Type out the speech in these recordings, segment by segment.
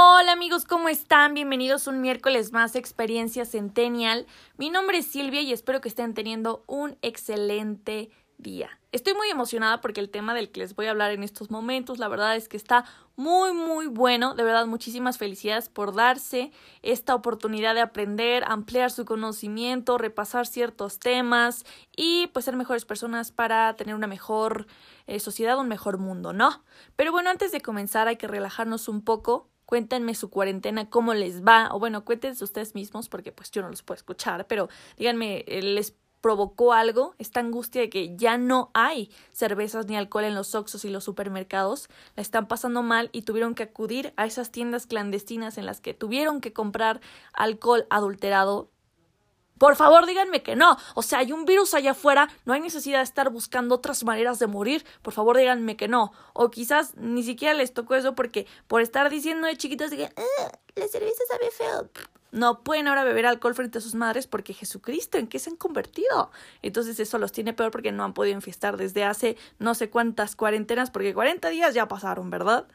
Hola amigos, ¿cómo están? Bienvenidos un miércoles más a Experiencia Centennial. Mi nombre es Silvia y espero que estén teniendo un excelente día. Estoy muy emocionada porque el tema del que les voy a hablar en estos momentos, la verdad es que está muy, muy bueno. De verdad, muchísimas felicidades por darse esta oportunidad de aprender, ampliar su conocimiento, repasar ciertos temas y pues ser mejores personas para tener una mejor eh, sociedad, un mejor mundo, ¿no? Pero bueno, antes de comenzar hay que relajarnos un poco Cuéntenme su cuarentena, cómo les va, o bueno, cuéntense ustedes mismos, porque pues yo no los puedo escuchar, pero díganme, eh, ¿les provocó algo? Esta angustia de que ya no hay cervezas ni alcohol en los Oxos y los supermercados, la están pasando mal y tuvieron que acudir a esas tiendas clandestinas en las que tuvieron que comprar alcohol adulterado por favor, díganme que no. O sea, hay un virus allá afuera, no hay necesidad de estar buscando otras maneras de morir. Por favor, díganme que no. O quizás ni siquiera les tocó eso porque por estar diciendo de chiquitos que ah, la cerveza sabe feo. No pueden ahora beber alcohol frente a sus madres porque Jesucristo, ¿en qué se han convertido? Entonces eso los tiene peor porque no han podido enfiestar desde hace no sé cuántas cuarentenas, porque 40 días ya pasaron, ¿verdad?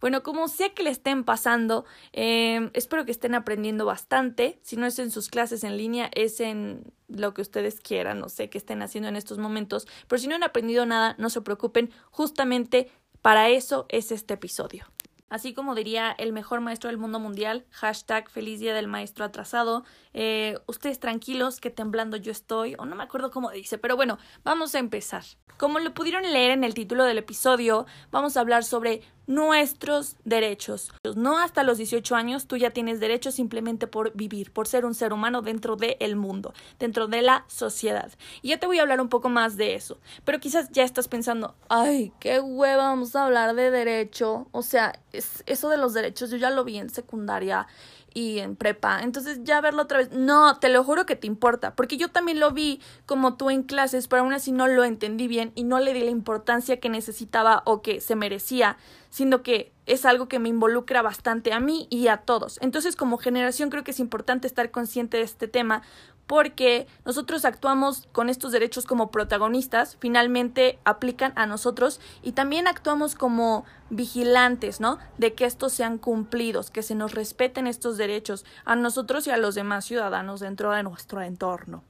Bueno, como sea que le estén pasando, eh, espero que estén aprendiendo bastante. Si no es en sus clases en línea, es en lo que ustedes quieran, no sé qué estén haciendo en estos momentos. Pero si no han aprendido nada, no se preocupen. Justamente para eso es este episodio. Así como diría el mejor maestro del mundo mundial, hashtag feliz día del maestro atrasado. Eh, ustedes tranquilos, que temblando yo estoy, o no me acuerdo cómo dice, pero bueno, vamos a empezar. Como lo pudieron leer en el título del episodio, vamos a hablar sobre nuestros derechos. No hasta los 18 años tú ya tienes derechos simplemente por vivir, por ser un ser humano dentro del mundo, dentro de la sociedad. Y ya te voy a hablar un poco más de eso. Pero quizás ya estás pensando, ay, qué hueva, vamos a hablar de derecho. O sea, es, eso de los derechos yo ya lo vi en secundaria y en prepa. Entonces ya verlo otra vez, no, te lo juro que te importa, porque yo también lo vi como tú en clases, pero aún así no lo entendí bien y no le di la importancia que necesitaba o que se merecía, siendo que es algo que me involucra bastante a mí y a todos. Entonces como generación creo que es importante estar consciente de este tema porque nosotros actuamos con estos derechos como protagonistas, finalmente aplican a nosotros y también actuamos como vigilantes, ¿no? De que estos sean cumplidos, que se nos respeten estos derechos a nosotros y a los demás ciudadanos dentro de nuestro entorno.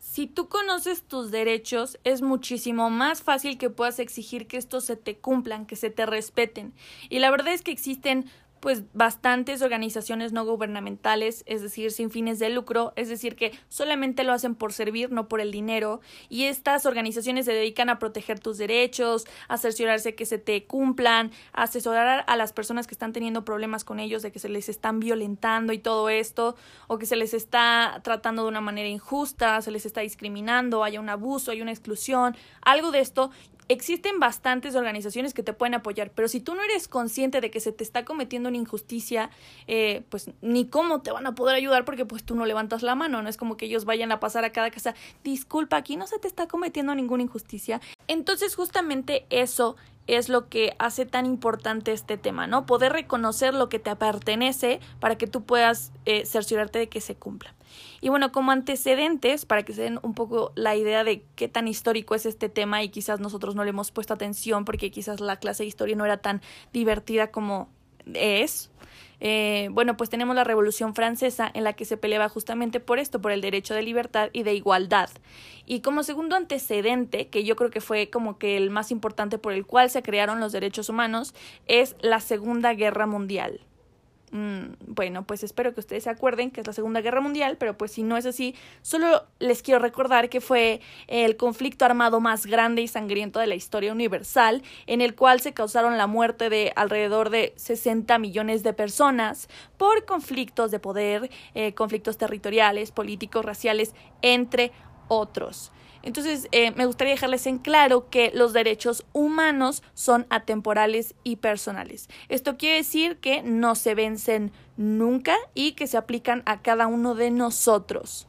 Si tú conoces tus derechos, es muchísimo más fácil que puedas exigir que estos se te cumplan, que se te respeten. Y la verdad es que existen pues bastantes organizaciones no gubernamentales, es decir, sin fines de lucro, es decir, que solamente lo hacen por servir, no por el dinero, y estas organizaciones se dedican a proteger tus derechos, a cerciorarse que se te cumplan, a asesorar a las personas que están teniendo problemas con ellos, de que se les están violentando y todo esto, o que se les está tratando de una manera injusta, se les está discriminando, haya un abuso, hay una exclusión, algo de esto, existen bastantes organizaciones que te pueden apoyar, pero si tú no eres consciente de que se te está cometiendo una injusticia, eh, pues ni cómo te van a poder ayudar porque pues tú no levantas la mano, no es como que ellos vayan a pasar a cada casa, disculpa, aquí no se te está cometiendo ninguna injusticia. Entonces justamente eso es lo que hace tan importante este tema, ¿no? Poder reconocer lo que te pertenece para que tú puedas eh, cerciorarte de que se cumpla. Y bueno, como antecedentes, para que se den un poco la idea de qué tan histórico es este tema y quizás nosotros no le hemos puesto atención porque quizás la clase de historia no era tan divertida como es. Eh, bueno, pues tenemos la Revolución Francesa en la que se peleaba justamente por esto, por el derecho de libertad y de igualdad. Y como segundo antecedente, que yo creo que fue como que el más importante por el cual se crearon los derechos humanos, es la Segunda Guerra Mundial. Mm, bueno, pues espero que ustedes se acuerden que es la Segunda Guerra Mundial, pero pues si no es así, solo les quiero recordar que fue el conflicto armado más grande y sangriento de la historia universal, en el cual se causaron la muerte de alrededor de 60 millones de personas por conflictos de poder, eh, conflictos territoriales, políticos, raciales, entre otros. Entonces, eh, me gustaría dejarles en claro que los derechos humanos son atemporales y personales. Esto quiere decir que no se vencen nunca y que se aplican a cada uno de nosotros.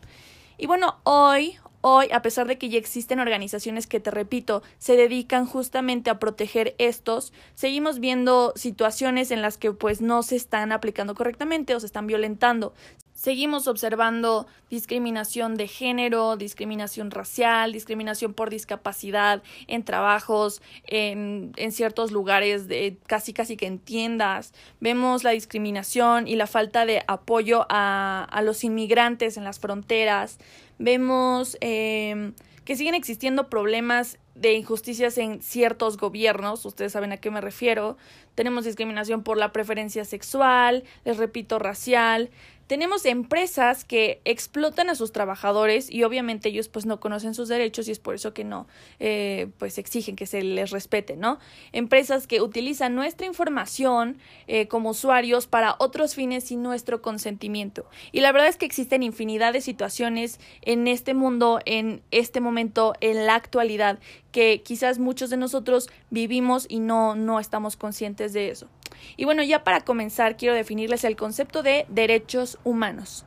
Y bueno, hoy, hoy, a pesar de que ya existen organizaciones que, te repito, se dedican justamente a proteger estos, seguimos viendo situaciones en las que pues no se están aplicando correctamente o se están violentando. Seguimos observando discriminación de género, discriminación racial, discriminación por discapacidad en trabajos, en, en, ciertos lugares, de, casi casi que en tiendas. Vemos la discriminación y la falta de apoyo a, a los inmigrantes en las fronteras. Vemos eh, que siguen existiendo problemas de injusticias en ciertos gobiernos, ustedes saben a qué me refiero. Tenemos discriminación por la preferencia sexual, les repito, racial, tenemos empresas que explotan a sus trabajadores y obviamente ellos pues no conocen sus derechos y es por eso que no eh, pues exigen que se les respete no empresas que utilizan nuestra información eh, como usuarios para otros fines sin nuestro consentimiento. Y la verdad es que existen infinidad de situaciones en este mundo en este momento en la actualidad que quizás muchos de nosotros vivimos y no no estamos conscientes de eso y bueno, ya para comenzar, quiero definirles el concepto de derechos humanos.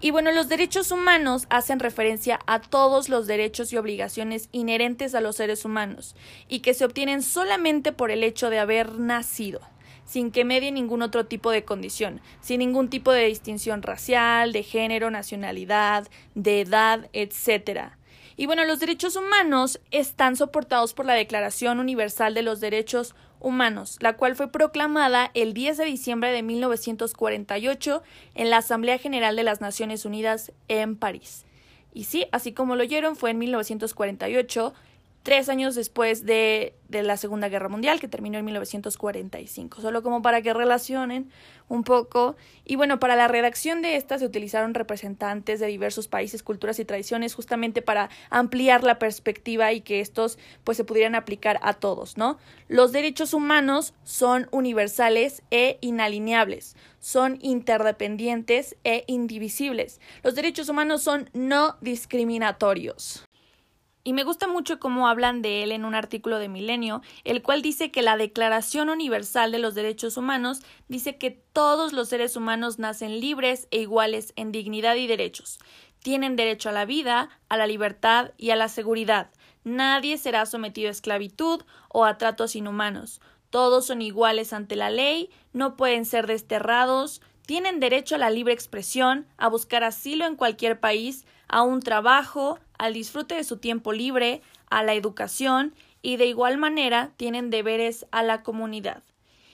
Y bueno, los derechos humanos hacen referencia a todos los derechos y obligaciones inherentes a los seres humanos y que se obtienen solamente por el hecho de haber nacido, sin que medie ningún otro tipo de condición, sin ningún tipo de distinción racial, de género, nacionalidad, de edad, etc. Y bueno, los derechos humanos están soportados por la Declaración Universal de los Derechos Humanos, la cual fue proclamada el 10 de diciembre de 1948 en la Asamblea General de las Naciones Unidas en París. Y sí, así como lo oyeron, fue en 1948 tres años después de, de, la Segunda Guerra Mundial, que terminó en 1945, solo como para que relacionen un poco. Y bueno, para la redacción de esta se utilizaron representantes de diversos países, culturas y tradiciones, justamente para ampliar la perspectiva y que estos pues se pudieran aplicar a todos, ¿no? Los derechos humanos son universales e inalineables, son interdependientes e indivisibles. Los derechos humanos son no discriminatorios. Y me gusta mucho cómo hablan de él en un artículo de Milenio, el cual dice que la Declaración Universal de los Derechos Humanos dice que todos los seres humanos nacen libres e iguales en dignidad y derechos. Tienen derecho a la vida, a la libertad y a la seguridad. Nadie será sometido a esclavitud o a tratos inhumanos. Todos son iguales ante la ley, no pueden ser desterrados, tienen derecho a la libre expresión, a buscar asilo en cualquier país, a un trabajo, al disfrute de su tiempo libre, a la educación y de igual manera tienen deberes a la comunidad.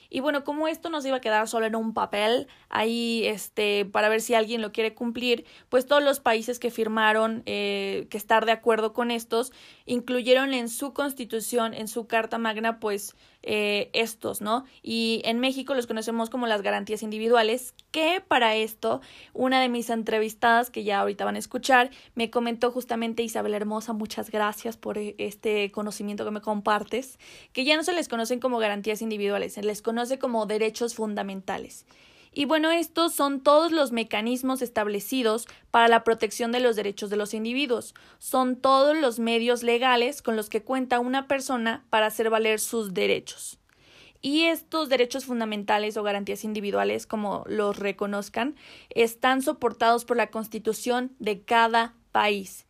Y bueno, como esto no se iba a quedar solo en un papel, ahí este, para ver si alguien lo quiere cumplir, pues todos los países que firmaron eh, que estar de acuerdo con estos, incluyeron en su constitución, en su Carta Magna, pues eh, estos, ¿no? Y en México los conocemos como las garantías individuales, que para esto una de mis entrevistadas, que ya ahorita van a escuchar, me comentó justamente Isabel Hermosa, muchas gracias por e, este conocimiento que me compartes, que ya no se les conocen como garantías individuales, se les conoce como derechos fundamentales. Y bueno, estos son todos los mecanismos establecidos para la protección de los derechos de los individuos. Son todos los medios legales con los que cuenta una persona para hacer valer sus derechos. Y estos derechos fundamentales o garantías individuales, como los reconozcan, están soportados por la Constitución de cada país.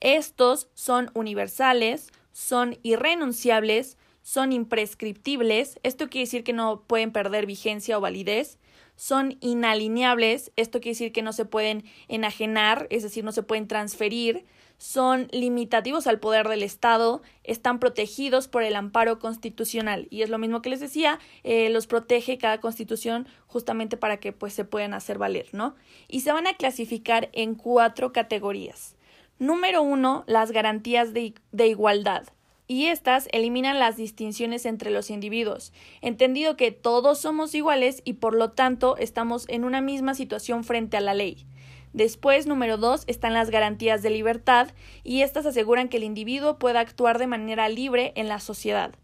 Estos son universales, son irrenunciables, son imprescriptibles, esto quiere decir que no pueden perder vigencia o validez, son inalineables, esto quiere decir que no se pueden enajenar, es decir, no se pueden transferir, son limitativos al poder del Estado, están protegidos por el amparo constitucional. Y es lo mismo que les decía, eh, los protege cada constitución justamente para que pues se puedan hacer valer, ¿no? Y se van a clasificar en cuatro categorías. Número uno, las garantías de, de igualdad y éstas eliminan las distinciones entre los individuos, entendido que todos somos iguales y por lo tanto estamos en una misma situación frente a la ley. Después, número dos, están las garantías de libertad, y éstas aseguran que el individuo pueda actuar de manera libre en la sociedad.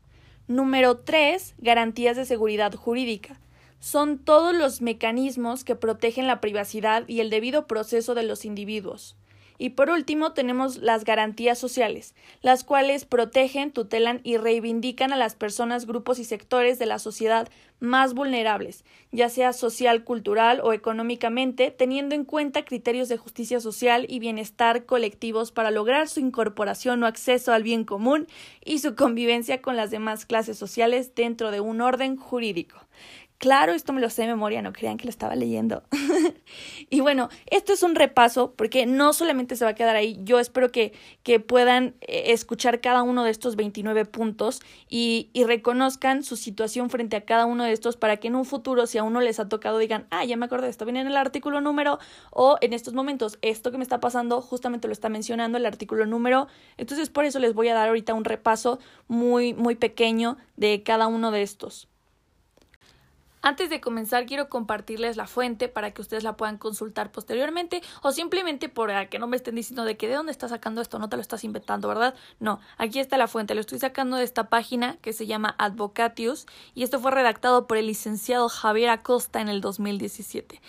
Número tres, garantías de seguridad jurídica. Son todos los mecanismos que protegen la privacidad y el debido proceso de los individuos. Y por último tenemos las garantías sociales, las cuales protegen, tutelan y reivindican a las personas, grupos y sectores de la sociedad más vulnerables, ya sea social, cultural o económicamente, teniendo en cuenta criterios de justicia social y bienestar colectivos para lograr su incorporación o acceso al bien común y su convivencia con las demás clases sociales dentro de un orden jurídico. Claro, esto me lo sé de memoria, no crean que lo estaba leyendo. y bueno, esto es un repaso porque no solamente se va a quedar ahí, yo espero que, que puedan eh, escuchar cada uno de estos 29 puntos y, y reconozcan su situación frente a cada uno de estos para que en un futuro, si a uno les ha tocado, digan, ah, ya me acordé, esto viene en el artículo número o en estos momentos, esto que me está pasando justamente lo está mencionando el artículo número. Entonces, por eso les voy a dar ahorita un repaso muy, muy pequeño de cada uno de estos. Antes de comenzar, quiero compartirles la fuente para que ustedes la puedan consultar posteriormente o simplemente para que no me estén diciendo de que de dónde estás sacando esto, no te lo estás inventando, ¿verdad? No, aquí está la fuente, lo estoy sacando de esta página que se llama Advocatius y esto fue redactado por el licenciado Javier Acosta en el 2017.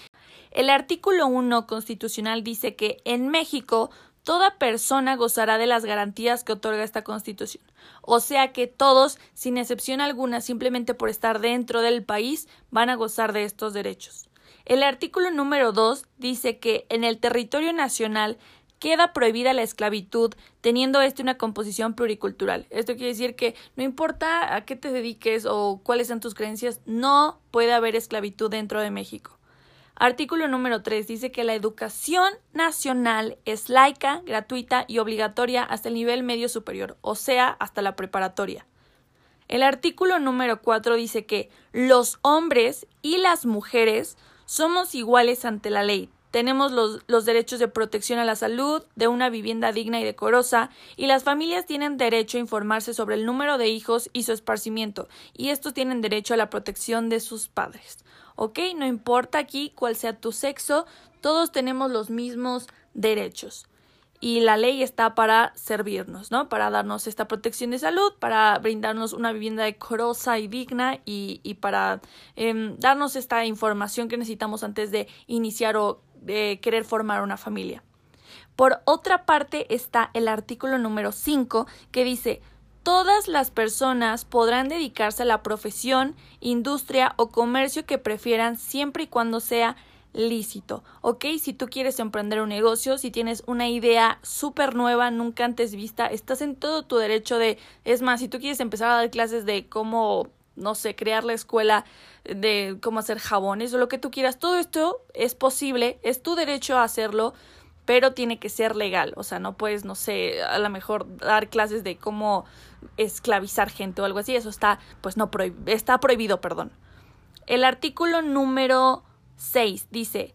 El artículo 1 constitucional dice que en México toda persona gozará de las garantías que otorga esta Constitución. O sea que todos, sin excepción alguna, simplemente por estar dentro del país, van a gozar de estos derechos. El artículo número 2 dice que en el territorio nacional queda prohibida la esclavitud, teniendo este una composición pluricultural. Esto quiere decir que no importa a qué te dediques o cuáles sean tus creencias, no puede haber esclavitud dentro de México. Artículo número 3 dice que la educación nacional es laica, gratuita y obligatoria hasta el nivel medio superior, o sea, hasta la preparatoria. El artículo número 4 dice que los hombres y las mujeres somos iguales ante la ley. Tenemos los, los, derechos de protección a la salud, de una vivienda digna y decorosa, y las familias tienen derecho a informarse sobre el número de hijos y su esparcimiento, y estos tienen derecho a la protección de sus padres. ¿Ok? No importa aquí cuál sea tu sexo, todos tenemos los mismos derechos. Y la ley está para servirnos, ¿no? Para darnos esta protección de salud, para brindarnos una vivienda decorosa y digna y, para em, darnos esta información que necesitamos antes de iniciar o de querer formar una familia. Por otra parte está el artículo número 5 que dice todas las personas podrán dedicarse a la profesión, industria o comercio que prefieran siempre y cuando sea lícito, ¿ok? Si tú quieres emprender un negocio, si tienes una idea súper nueva, nunca antes vista, estás en todo tu derecho de, es más, si tú quieres empezar a dar clases de cómo, no sé, crear la escuela de cómo hacer jabones o lo que tú quieras, todo esto es posible, es tu derecho a hacerlo, pero tiene que ser legal, o sea, no puedes, no sé, a lo mejor dar clases de cómo esclavizar gente o algo así, eso está, pues no, está prohibido, perdón. El artículo número 6 dice,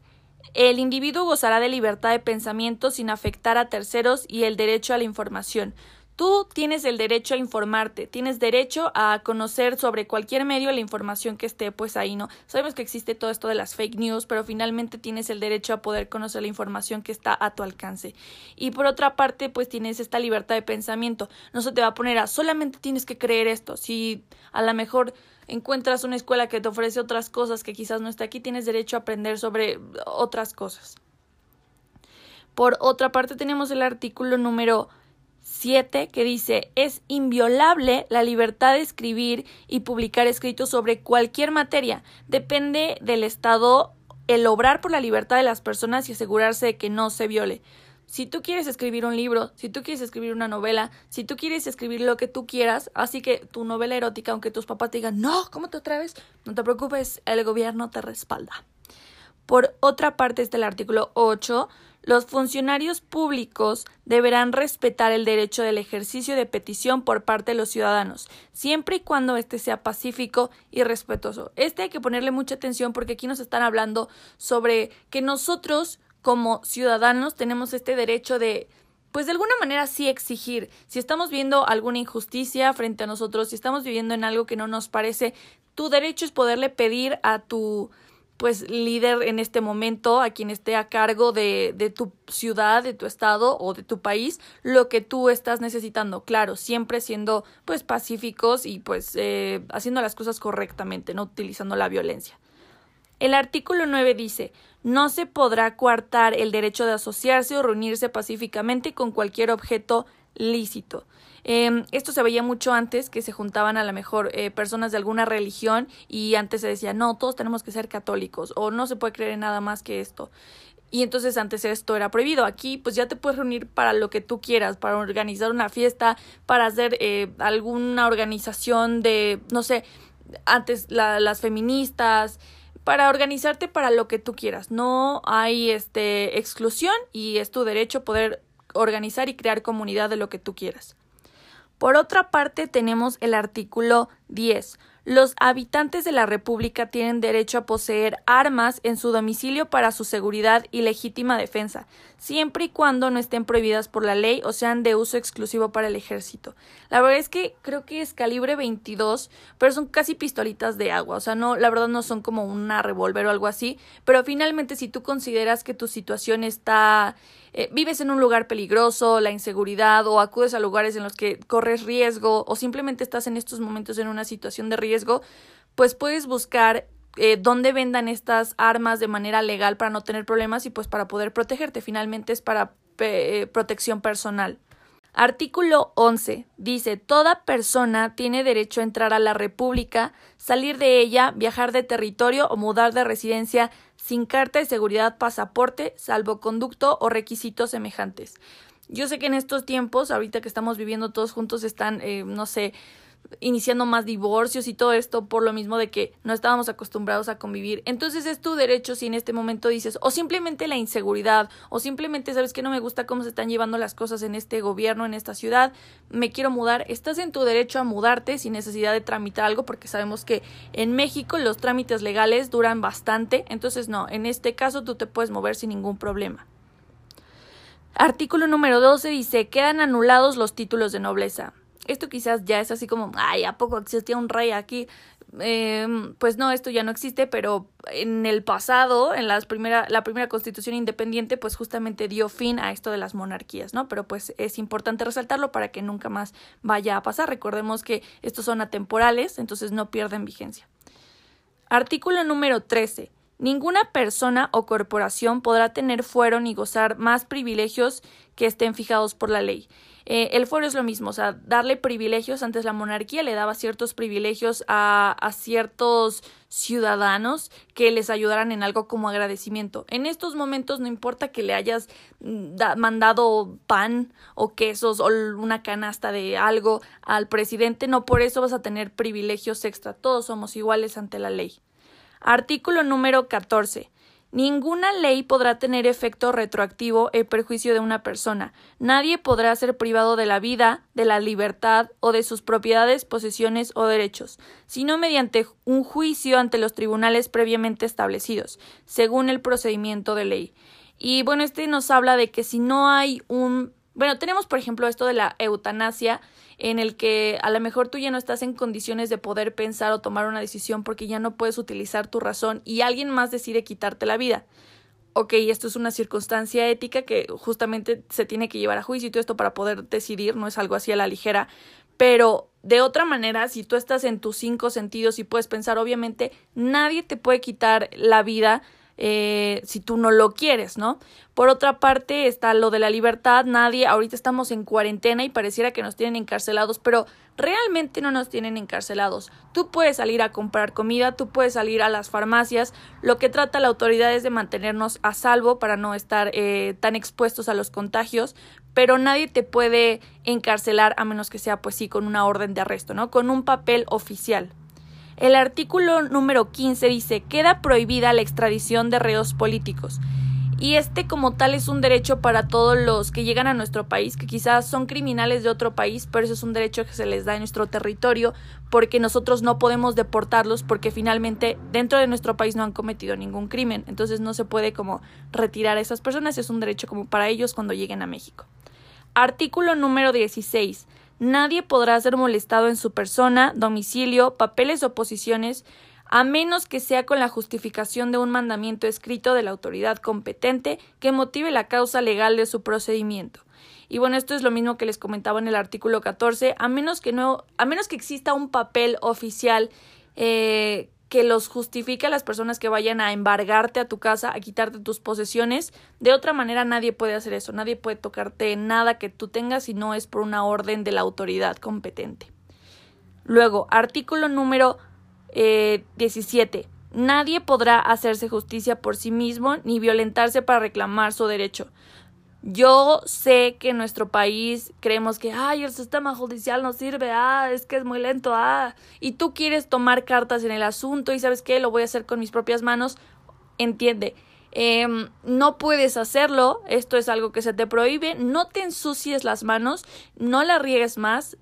el individuo gozará de libertad de pensamiento sin afectar a terceros y el derecho a la información. Tú tienes el derecho a informarte, tienes derecho a conocer sobre cualquier medio la información que esté pues ahí, ¿no? Sabemos que existe todo esto de las fake news, pero finalmente tienes el derecho a poder conocer la información que está a tu alcance. Y por otra parte, pues tienes esta libertad de pensamiento. No se te va a poner a solamente tienes que creer esto. Si a lo mejor encuentras una escuela que te ofrece otras cosas que quizás no está aquí, tienes derecho a aprender sobre otras cosas. Por otra parte, tenemos el artículo número 7 que dice es inviolable la libertad de escribir y publicar escritos sobre cualquier materia. Depende del Estado el obrar por la libertad de las personas y asegurarse de que no se viole. Si tú quieres escribir un libro, si tú quieres escribir una novela, si tú quieres escribir lo que tú quieras, así que tu novela erótica, aunque tus papás te digan, no, ¿cómo te atreves? No te preocupes, el gobierno te respalda. Por otra parte está el artículo 8 los funcionarios públicos deberán respetar el derecho del ejercicio de petición por parte de los ciudadanos, siempre y cuando éste sea pacífico y respetuoso. Este hay que ponerle mucha atención porque aquí nos están hablando sobre que nosotros como ciudadanos tenemos este derecho de pues de alguna manera sí exigir. Si estamos viendo alguna injusticia frente a nosotros, si estamos viviendo en algo que no nos parece, tu derecho es poderle pedir a tu pues líder en este momento, a quien esté a cargo de, de, tu ciudad, de tu estado o de tu país, lo que tú estás necesitando. Claro, siempre siendo pues pacíficos y pues eh, haciendo las cosas correctamente, no utilizando la violencia. El artículo 9 dice no se podrá coartar el derecho de asociarse o reunirse pacíficamente con cualquier objeto lícito. Eh, esto se veía mucho antes, que se juntaban a lo mejor eh, personas de alguna religión y antes se decía, no, todos tenemos que ser católicos o no se puede creer en nada más que esto. Y entonces antes esto era prohibido. Aquí pues ya te puedes reunir para lo que tú quieras, para organizar una fiesta, para hacer eh, alguna organización de, no sé, antes las feministas, para organizarte para lo que tú quieras. No hay este exclusión y es tu derecho poder organizar y crear comunidad de lo que tú quieras. Por otra parte, tenemos el artículo 10. Los habitantes de la República tienen derecho a poseer armas en su domicilio para su seguridad y legítima defensa, siempre y cuando no estén prohibidas por la ley o sean de uso exclusivo para el ejército. La verdad es que creo que es calibre 22, pero son casi pistolitas de agua, o sea, no, la verdad no son como una revólver o algo así, pero finalmente si tú consideras que tu situación está eh, vives en un lugar peligroso, la inseguridad o acudes a lugares en los que corres riesgo o simplemente estás en estos momentos en una situación de riesgo, pues puedes buscar eh, dónde vendan estas armas de manera legal para no tener problemas y pues para poder protegerte. Finalmente es para eh, protección personal. Artículo 11. Dice, toda persona tiene derecho a entrar a la República, salir de ella, viajar de territorio o mudar de residencia sin carta de seguridad, pasaporte, salvoconducto o requisitos semejantes. Yo sé que en estos tiempos, ahorita que estamos viviendo todos juntos, están, eh, no sé, iniciando más divorcios y todo esto por lo mismo de que no estábamos acostumbrados a convivir. Entonces es tu derecho si en este momento dices o simplemente la inseguridad o simplemente sabes que no me gusta cómo se están llevando las cosas en este gobierno, en esta ciudad, me quiero mudar, estás en tu derecho a mudarte sin necesidad de tramitar algo porque sabemos que en México los trámites legales duran bastante, entonces no, en este caso tú te puedes mover sin ningún problema. Artículo número 12 dice, quedan anulados los títulos de nobleza esto quizás ya es así como, ay, ¿a poco existía un rey aquí? Em, pues no, esto ya no existe, pero en el pasado, en las primera, la primera constitución independiente, pues justamente dio fin a esto de las monarquías, ¿no? Pero pues es importante resaltarlo para que nunca más vaya a pasar. Recordemos que estos son atemporales, entonces no pierden vigencia. Artículo número 13. Ninguna persona o corporación podrá tener fuero ni gozar más privilegios que estén fijados por la ley. Eh, el fuero es lo mismo, o sea, darle privilegios. Antes la monarquía le daba ciertos privilegios a, a ciertos ciudadanos que les ayudaran en algo como agradecimiento. En estos momentos no importa que le hayas mm, mandado pan o quesos o una canasta de algo al presidente, no por eso vas a tener privilegios extra. Todos somos iguales ante la ley. Artículo número 14. Ninguna ley podrá tener efecto retroactivo en perjuicio de una persona. Nadie podrá ser privado de la vida, de la libertad o de sus propiedades, posesiones o derechos, sino mediante un juicio ante los tribunales previamente establecidos, según el procedimiento de ley. Y bueno, este nos habla de que si no hay un bueno, tenemos por ejemplo esto de la eutanasia, en el que a lo mejor tú ya no estás en condiciones de poder pensar o tomar una decisión porque ya no puedes utilizar tu razón y alguien más decide quitarte la vida. Ok, esto es una circunstancia ética que justamente se tiene que llevar a juicio y todo esto para poder decidir, no es algo así a la ligera, pero de otra manera, si tú estás en tus cinco sentidos y puedes pensar, obviamente nadie te puede quitar la vida eh, si tú no lo quieres, ¿no? Por otra parte está lo de la libertad, nadie, ahorita estamos en cuarentena y pareciera que nos tienen encarcelados, pero realmente no nos tienen encarcelados. Tú puedes salir a comprar comida, tú puedes salir a las farmacias, lo que trata la autoridad es de mantenernos a salvo para no estar eh, tan expuestos a los contagios, pero nadie te puede encarcelar a menos que sea pues sí con una orden de arresto, ¿no? Con un papel oficial. El artículo número 15 dice, queda prohibida la extradición de reos políticos. Y este como tal es un derecho para todos los que llegan a nuestro país, que quizás son criminales de otro país, pero eso es un derecho que se les da en nuestro territorio, porque nosotros no podemos deportarlos porque finalmente dentro de nuestro país no han cometido ningún crimen. Entonces no se puede como retirar a esas personas, es un derecho como para ellos cuando lleguen a México. Artículo número 16. Nadie podrá ser molestado en su persona, domicilio, papeles o posiciones, a menos que sea con la justificación de un mandamiento escrito de la autoridad competente que motive la causa legal de su procedimiento. Y bueno, esto es lo mismo que les comentaba en el artículo 14, a menos que no, a menos que exista un papel oficial eh, que los justifique a las personas que vayan a embargarte a tu casa, a quitarte tus posesiones. De otra manera nadie puede hacer eso, nadie puede tocarte nada que tú tengas si no es por una orden de la autoridad competente. Luego, artículo número eh, 17. Nadie podrá hacerse justicia por sí mismo ni violentarse para reclamar su derecho. Yo sé que en nuestro país creemos que, ay, el sistema judicial no sirve, ah, es que es muy lento, ah, y tú quieres tomar cartas en el asunto y sabes qué, lo voy a hacer con mis propias manos, entiende. Em, no puedes hacerlo, esto es algo que se te prohíbe, no te ensucies las manos, no la riegues más,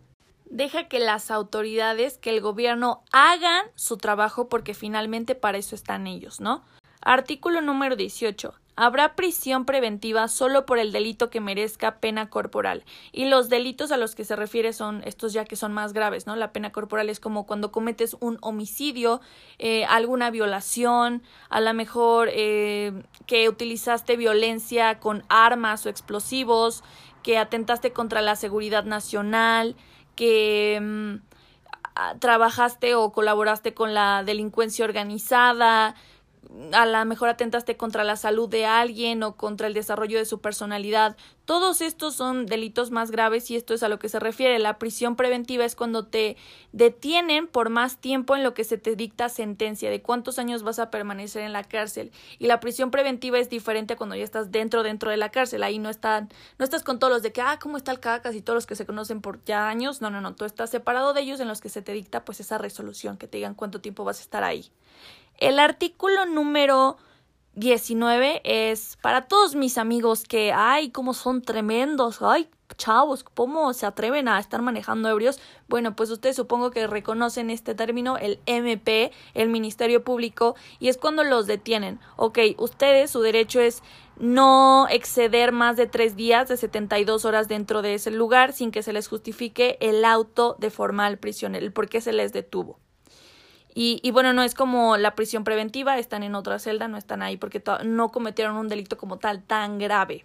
deja que las autoridades, que el gobierno hagan su trabajo porque finalmente para eso están ellos, ¿no? Artículo número 18. Habrá prisión preventiva solo por el delito que merezca pena corporal. Y los delitos a los que se refiere son estos ya que son más graves, ¿no? La pena corporal es como cuando cometes un homicidio, eh, alguna violación, a lo mejor eh, que utilizaste violencia con armas o explosivos, que atentaste contra la seguridad nacional, que mm, trabajaste o colaboraste con la delincuencia organizada, a lo mejor atentaste contra la salud de alguien o contra el desarrollo de su personalidad. Todos estos son delitos más graves y esto es a lo que se refiere. La prisión preventiva es cuando te detienen por más tiempo en lo que se te dicta sentencia, de cuántos años vas a permanecer en la cárcel. Y la prisión preventiva es diferente cuando ya estás dentro, dentro de la cárcel. Ahí no están, no estás con todos los de que, ah, ¿cómo está el cacas? y todos los que se conocen por ya años. No, no, no. Tú estás separado de ellos en los que se te dicta pues esa resolución, que te digan cuánto tiempo vas a estar ahí. El artículo número 19 es para todos mis amigos que, ay, cómo son tremendos, ay, chavos, ¿cómo se atreven a estar manejando ebrios? Bueno, pues ustedes supongo que reconocen este término, el MP, el Ministerio Público, y es cuando los detienen. Ok, ustedes, su derecho es no exceder más de tres días de 72 horas dentro de ese lugar sin que se les justifique el auto de formal prisión, el por qué se les detuvo. Y, bueno, no es como la prisión preventiva, están en otra celda, no están ahí porque no cometieron un delito como tal tan grave.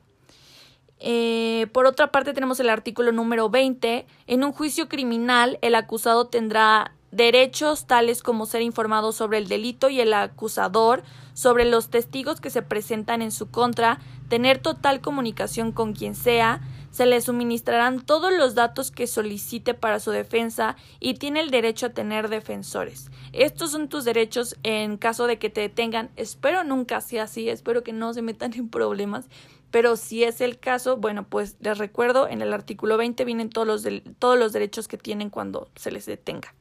Eh, por otra parte, tenemos el artículo número 20. En un juicio criminal, el acusado tendrá derechos tales como ser informado sobre el delito y el acusador, sobre los testigos que se presentan en su contra, tener total comunicación con quien sea, se le suministrarán todos los datos que solicite para su defensa y tiene el derecho a tener defensores. Estos son tus derechos en caso de que te detengan. Espero nunca sea así, espero que no se metan en problemas. Pero si es el caso, bueno, pues les recuerdo, en el artículo 20 vienen todos los, todos los derechos que tienen cuando se les detenga.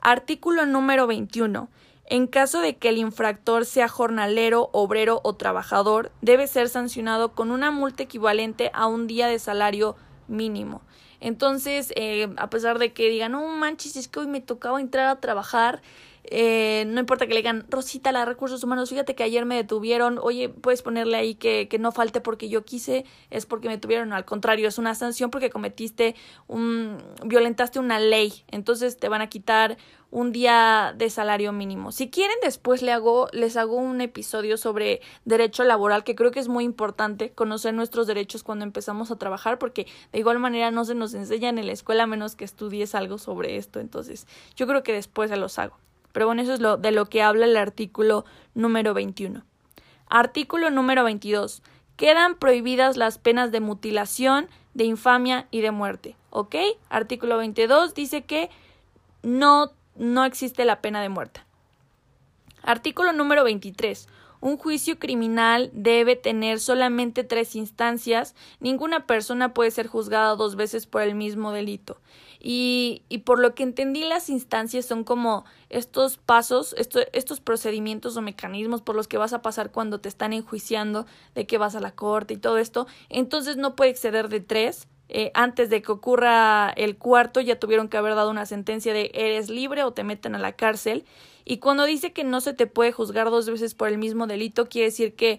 Artículo número 21. En caso de que el infractor sea jornalero, obrero o trabajador, debe ser sancionado con una multa equivalente a un día de salario mínimo. Entonces, eh, a pesar de que digan, no manches, es que hoy me tocaba entrar a trabajar, eh, no importa que le digan, Rosita, la recursos humanos, fíjate que ayer me detuvieron, oye, puedes ponerle ahí que, que no falte porque yo quise, es porque me tuvieron, al contrario, es una sanción porque cometiste un, violentaste una ley, entonces te van a quitar un día de salario mínimo. Si quieren, después le hago, les hago un episodio sobre derecho laboral, que creo que es muy importante conocer nuestros derechos cuando empezamos a trabajar, porque de igual manera no se nos enseñan en la escuela menos que estudies algo sobre esto. Entonces, yo creo que después se los hago. Pero bueno, eso es lo de lo que habla el artículo número 21. Artículo número 22. Quedan prohibidas las penas de mutilación, de infamia y de muerte. ¿Ok? Artículo 22 dice que no no existe la pena de muerte. Artículo número 23. Un juicio criminal debe tener solamente tres instancias. Ninguna persona puede ser juzgada dos veces por el mismo delito. Y, y por lo que entendí, las instancias son como estos pasos, estos procedimientos o mecanismos por los que vas a pasar cuando te están enjuiciando, de que vas a la corte y todo esto. Entonces no puede exceder de tres. Eh, antes de que ocurra el cuarto ya tuvieron que haber dado una sentencia de eres libre o te meten a la cárcel. Y cuando dice que no se te puede juzgar dos veces por el mismo delito, quiere decir que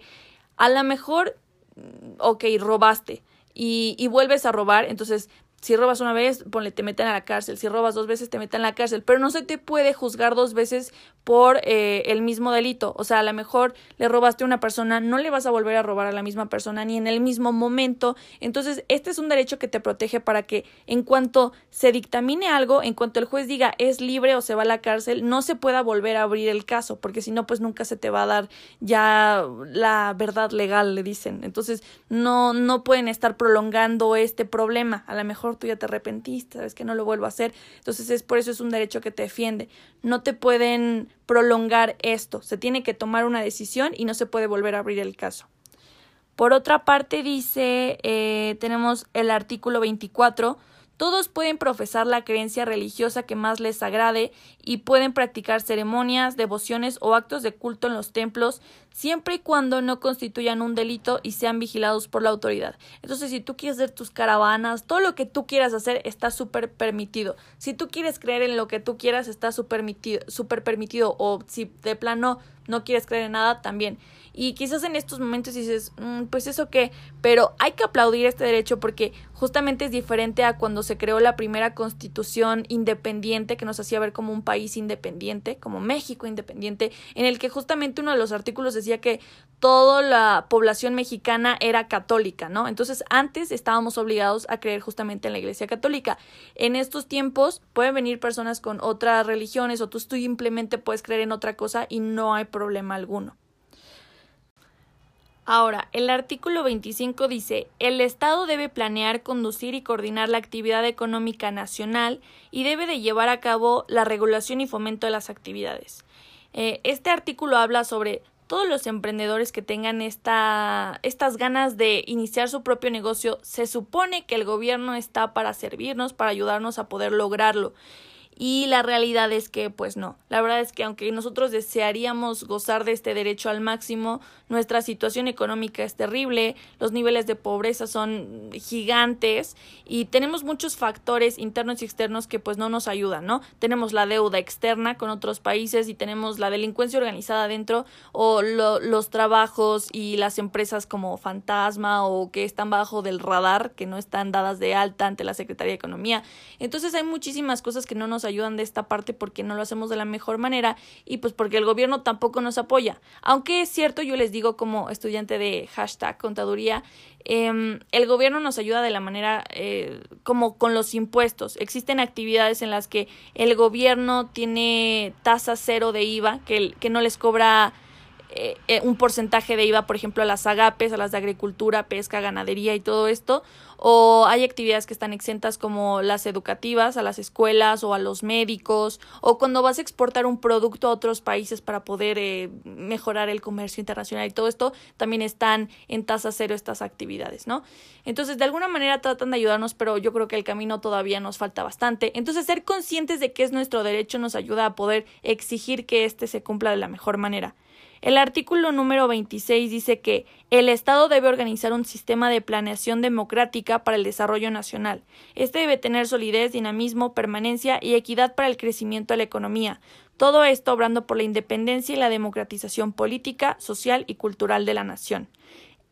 a lo mejor, mm, ok, robaste y, y vuelves a robar, entonces si robas una vez, ponle, te meten a la cárcel. Si robas dos veces, te meten a la cárcel. Pero no se te puede juzgar dos veces por eh, el mismo delito. O sea, a lo mejor le robaste a una persona, no le vas a volver a robar a la misma persona ni en el mismo momento. Entonces, este es un derecho que te protege para que en cuanto se dictamine algo, en cuanto el juez diga es libre o se va a la cárcel, no se pueda volver a abrir el caso, porque si no, pues nunca se te va a dar ya la verdad legal, le dicen. Entonces, no, no pueden estar prolongando este problema. A lo mejor tú ya te arrepentiste, sabes que no lo vuelvo a hacer. Entonces es por eso es un derecho que te defiende. No te pueden prolongar esto, se tiene que tomar una decisión y no se puede volver a abrir el caso. Por otra parte dice, eh, tenemos el artículo 24, todos pueden profesar la creencia religiosa que más les agrade y pueden practicar ceremonias, devociones o actos de culto en los templos siempre y cuando no constituyan un delito y sean vigilados por la autoridad. Entonces, si tú quieres hacer tus caravanas, todo lo que tú quieras hacer está súper permitido. Si tú quieres creer en lo que tú quieras, está súper permitido, super permitido. O si de plano no quieres creer en nada, también. Y quizás en estos momentos dices, mm, pues eso qué, pero hay que aplaudir este derecho porque justamente es diferente a cuando se creó la primera constitución independiente que nos hacía ver como un país independiente, como México independiente, en el que justamente uno de los artículos decía que toda la población mexicana era católica, ¿no? Entonces antes estábamos obligados a creer justamente en la Iglesia Católica. En estos tiempos pueden venir personas con otras religiones o tú simplemente puedes creer en otra cosa y no hay problema alguno. Ahora, el artículo 25 dice, el Estado debe planear, conducir y coordinar la actividad económica nacional y debe de llevar a cabo la regulación y fomento de las actividades. Eh, este artículo habla sobre todos los emprendedores que tengan esta, estas ganas de iniciar su propio negocio. Se supone que el gobierno está para servirnos, para ayudarnos a poder lograrlo y la realidad es que pues no. La verdad es que aunque nosotros desearíamos gozar de este derecho al máximo, nuestra situación económica es terrible, los niveles de pobreza son gigantes y tenemos muchos factores internos y externos que pues no nos ayudan, ¿no? Tenemos la deuda externa con otros países y tenemos la delincuencia organizada dentro o los trabajos y las empresas como fantasma o que están bajo del radar, que no están dadas de alta ante la Secretaría de Economía. Entonces hay muchísimas cosas que no nos ayudan de esta parte porque no lo hacemos de la mejor manera y pues porque el gobierno tampoco nos apoya. Aunque es cierto, yo les digo como estudiante de hashtag contaduría, em, el gobierno nos ayuda de la manera eh, como con los impuestos. Existen actividades en las que el gobierno tiene tasa cero de IVA, que, que no les cobra eh, eh, un porcentaje de IVA, por ejemplo, a las agapes, a las de agricultura, pesca, ganadería y todo esto, o hay actividades que están exentas como las educativas, a las escuelas o a los médicos, o cuando vas a exportar un producto a otros países para poder eh, mejorar el comercio internacional y todo esto, también están en tasa cero estas actividades, ¿no? Entonces, de alguna manera tratan de ayudarnos, pero yo creo que el camino todavía nos falta bastante. Entonces, ser conscientes de que es nuestro derecho nos ayuda a poder exigir que éste se cumpla de la mejor manera. El artículo número 26 dice que el Estado debe organizar un sistema de planeación democrática para el desarrollo nacional. Este debe tener solidez, dinamismo, permanencia y equidad para el crecimiento de la economía. Todo esto obrando por la independencia y la democratización política, social y cultural de la nación.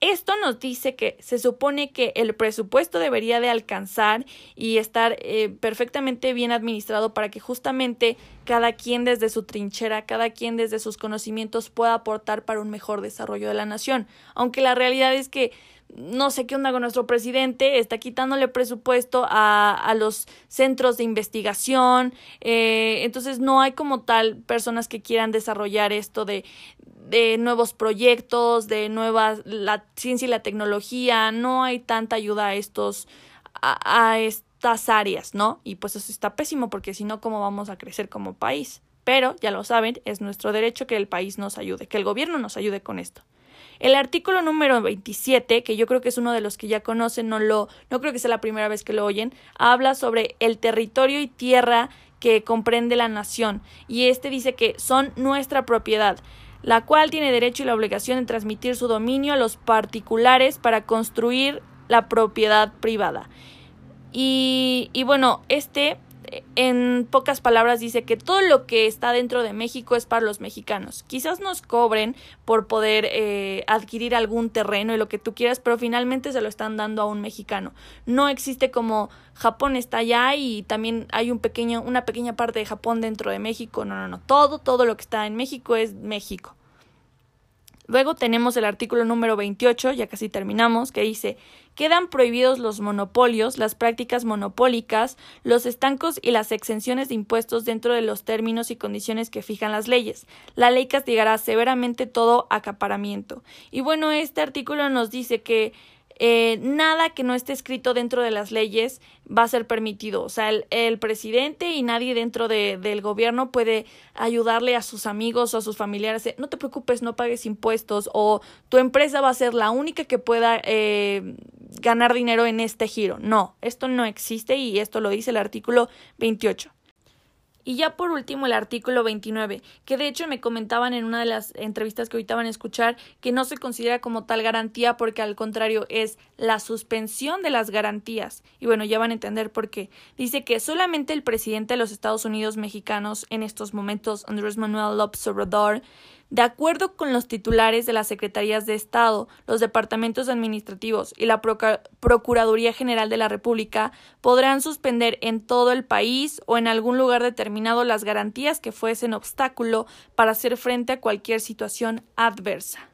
Esto nos dice que se supone que el presupuesto debería de alcanzar y estar eh, perfectamente bien administrado para que justamente cada quien desde su trinchera, cada quien desde sus conocimientos pueda aportar para un mejor desarrollo de la nación. Aunque la realidad es que no sé qué onda con nuestro presidente, está quitándole presupuesto a, a los centros de investigación, eh, entonces no hay como tal personas que quieran desarrollar esto de, de nuevos proyectos, de nuevas, la ciencia y la tecnología, no hay tanta ayuda a estos, a, estas áreas, ¿no? Y pues eso está pésimo porque si no, ¿cómo vamos a crecer como país? Pero, ya lo saben, es nuestro derecho que el país nos ayude, que el gobierno nos ayude con esto. El artículo número 27, que yo creo que es uno de los que ya conocen, no lo no creo que sea la primera vez que lo oyen, habla sobre el territorio y tierra que comprende la nación y este dice que son nuestra propiedad la cual tiene derecho y la obligación de transmitir su dominio a los particulares para construir la propiedad privada. Y, y bueno, este en pocas palabras dice que todo lo que está dentro de México es para los mexicanos. Quizás nos cobren por poder eh, adquirir algún terreno y lo que tú quieras, pero finalmente se lo están dando a un mexicano. No existe como Japón está allá y también hay un pequeño, una pequeña parte de Japón dentro de México. No, no, no. Todo, todo lo que está en México es México. Luego tenemos el artículo número 28, ya casi terminamos, que dice quedan prohibidos los monopolios, las prácticas monopólicas, los estancos y las exenciones de impuestos dentro de los términos y condiciones que fijan las leyes. La ley castigará severamente todo acaparamiento. Y bueno, este artículo nos dice que eh, nada que no esté escrito dentro de las leyes va a ser permitido. O sea, el, presidente y nadie dentro de, del gobierno puede ayudarle a sus amigos o a sus familiares. No te preocupes, no pagues impuestos o tu empresa va a ser la única que pueda eh, ganar dinero en este giro. No, esto no existe y esto lo dice el artículo 28. Y ya por último el artículo 29, que de hecho me comentaban en una de las entrevistas que ahorita van a escuchar que no se considera como tal garantía porque al contrario es la suspensión de las garantías. Y bueno, ya van a entender por qué. Dice que solamente el presidente de los Estados Unidos mexicanos en estos momentos, Andrés Manuel López Obrador, de acuerdo con los titulares de las Secretarías de Estado, los departamentos administrativos y la Procuraduría General de la República podrán suspender en todo el país o en algún lugar determinado las garantías que fuesen obstáculo para hacer frente a cualquier situación adversa.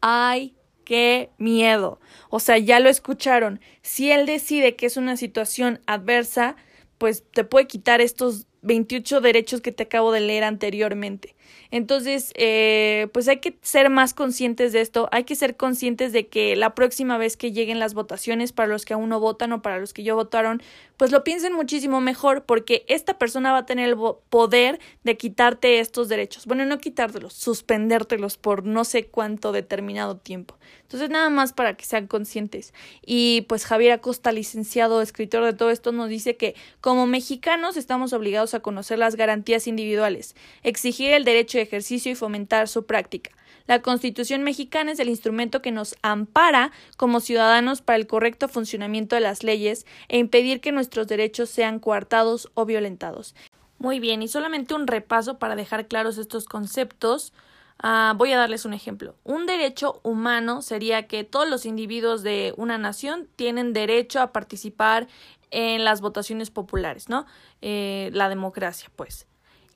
¡Ay, qué miedo! O sea, ya lo escucharon. Si él decide que es una situación adversa, pues te puede quitar estos 28 derechos que te acabo de leer anteriormente. Entonces, eh, pues hay que ser más conscientes de esto, hay que ser conscientes de que la próxima vez que lleguen las votaciones para los que aún no votan o para los que ya votaron, pues lo piensen muchísimo mejor porque esta persona va a tener el poder de quitarte estos derechos. Bueno, no quitártelos, suspendértelos por no sé cuánto determinado tiempo. Entonces, nada más para que sean conscientes. Y pues Javier Acosta, licenciado, escritor de todo esto, nos dice que como mexicanos estamos obligados a conocer las garantías individuales, exigir el derecho de ejercicio y fomentar su práctica. La Constitución mexicana es el instrumento que nos ampara como ciudadanos para el correcto funcionamiento de las leyes e impedir que nuestros derechos sean coartados o violentados. Muy bien, y solamente un repaso para dejar claros estos conceptos. Ah, voy a darles un ejemplo. Un derecho humano sería que todos los individuos de una nación tienen derecho a participar en las votaciones populares, ¿no? Eh, la democracia, pues.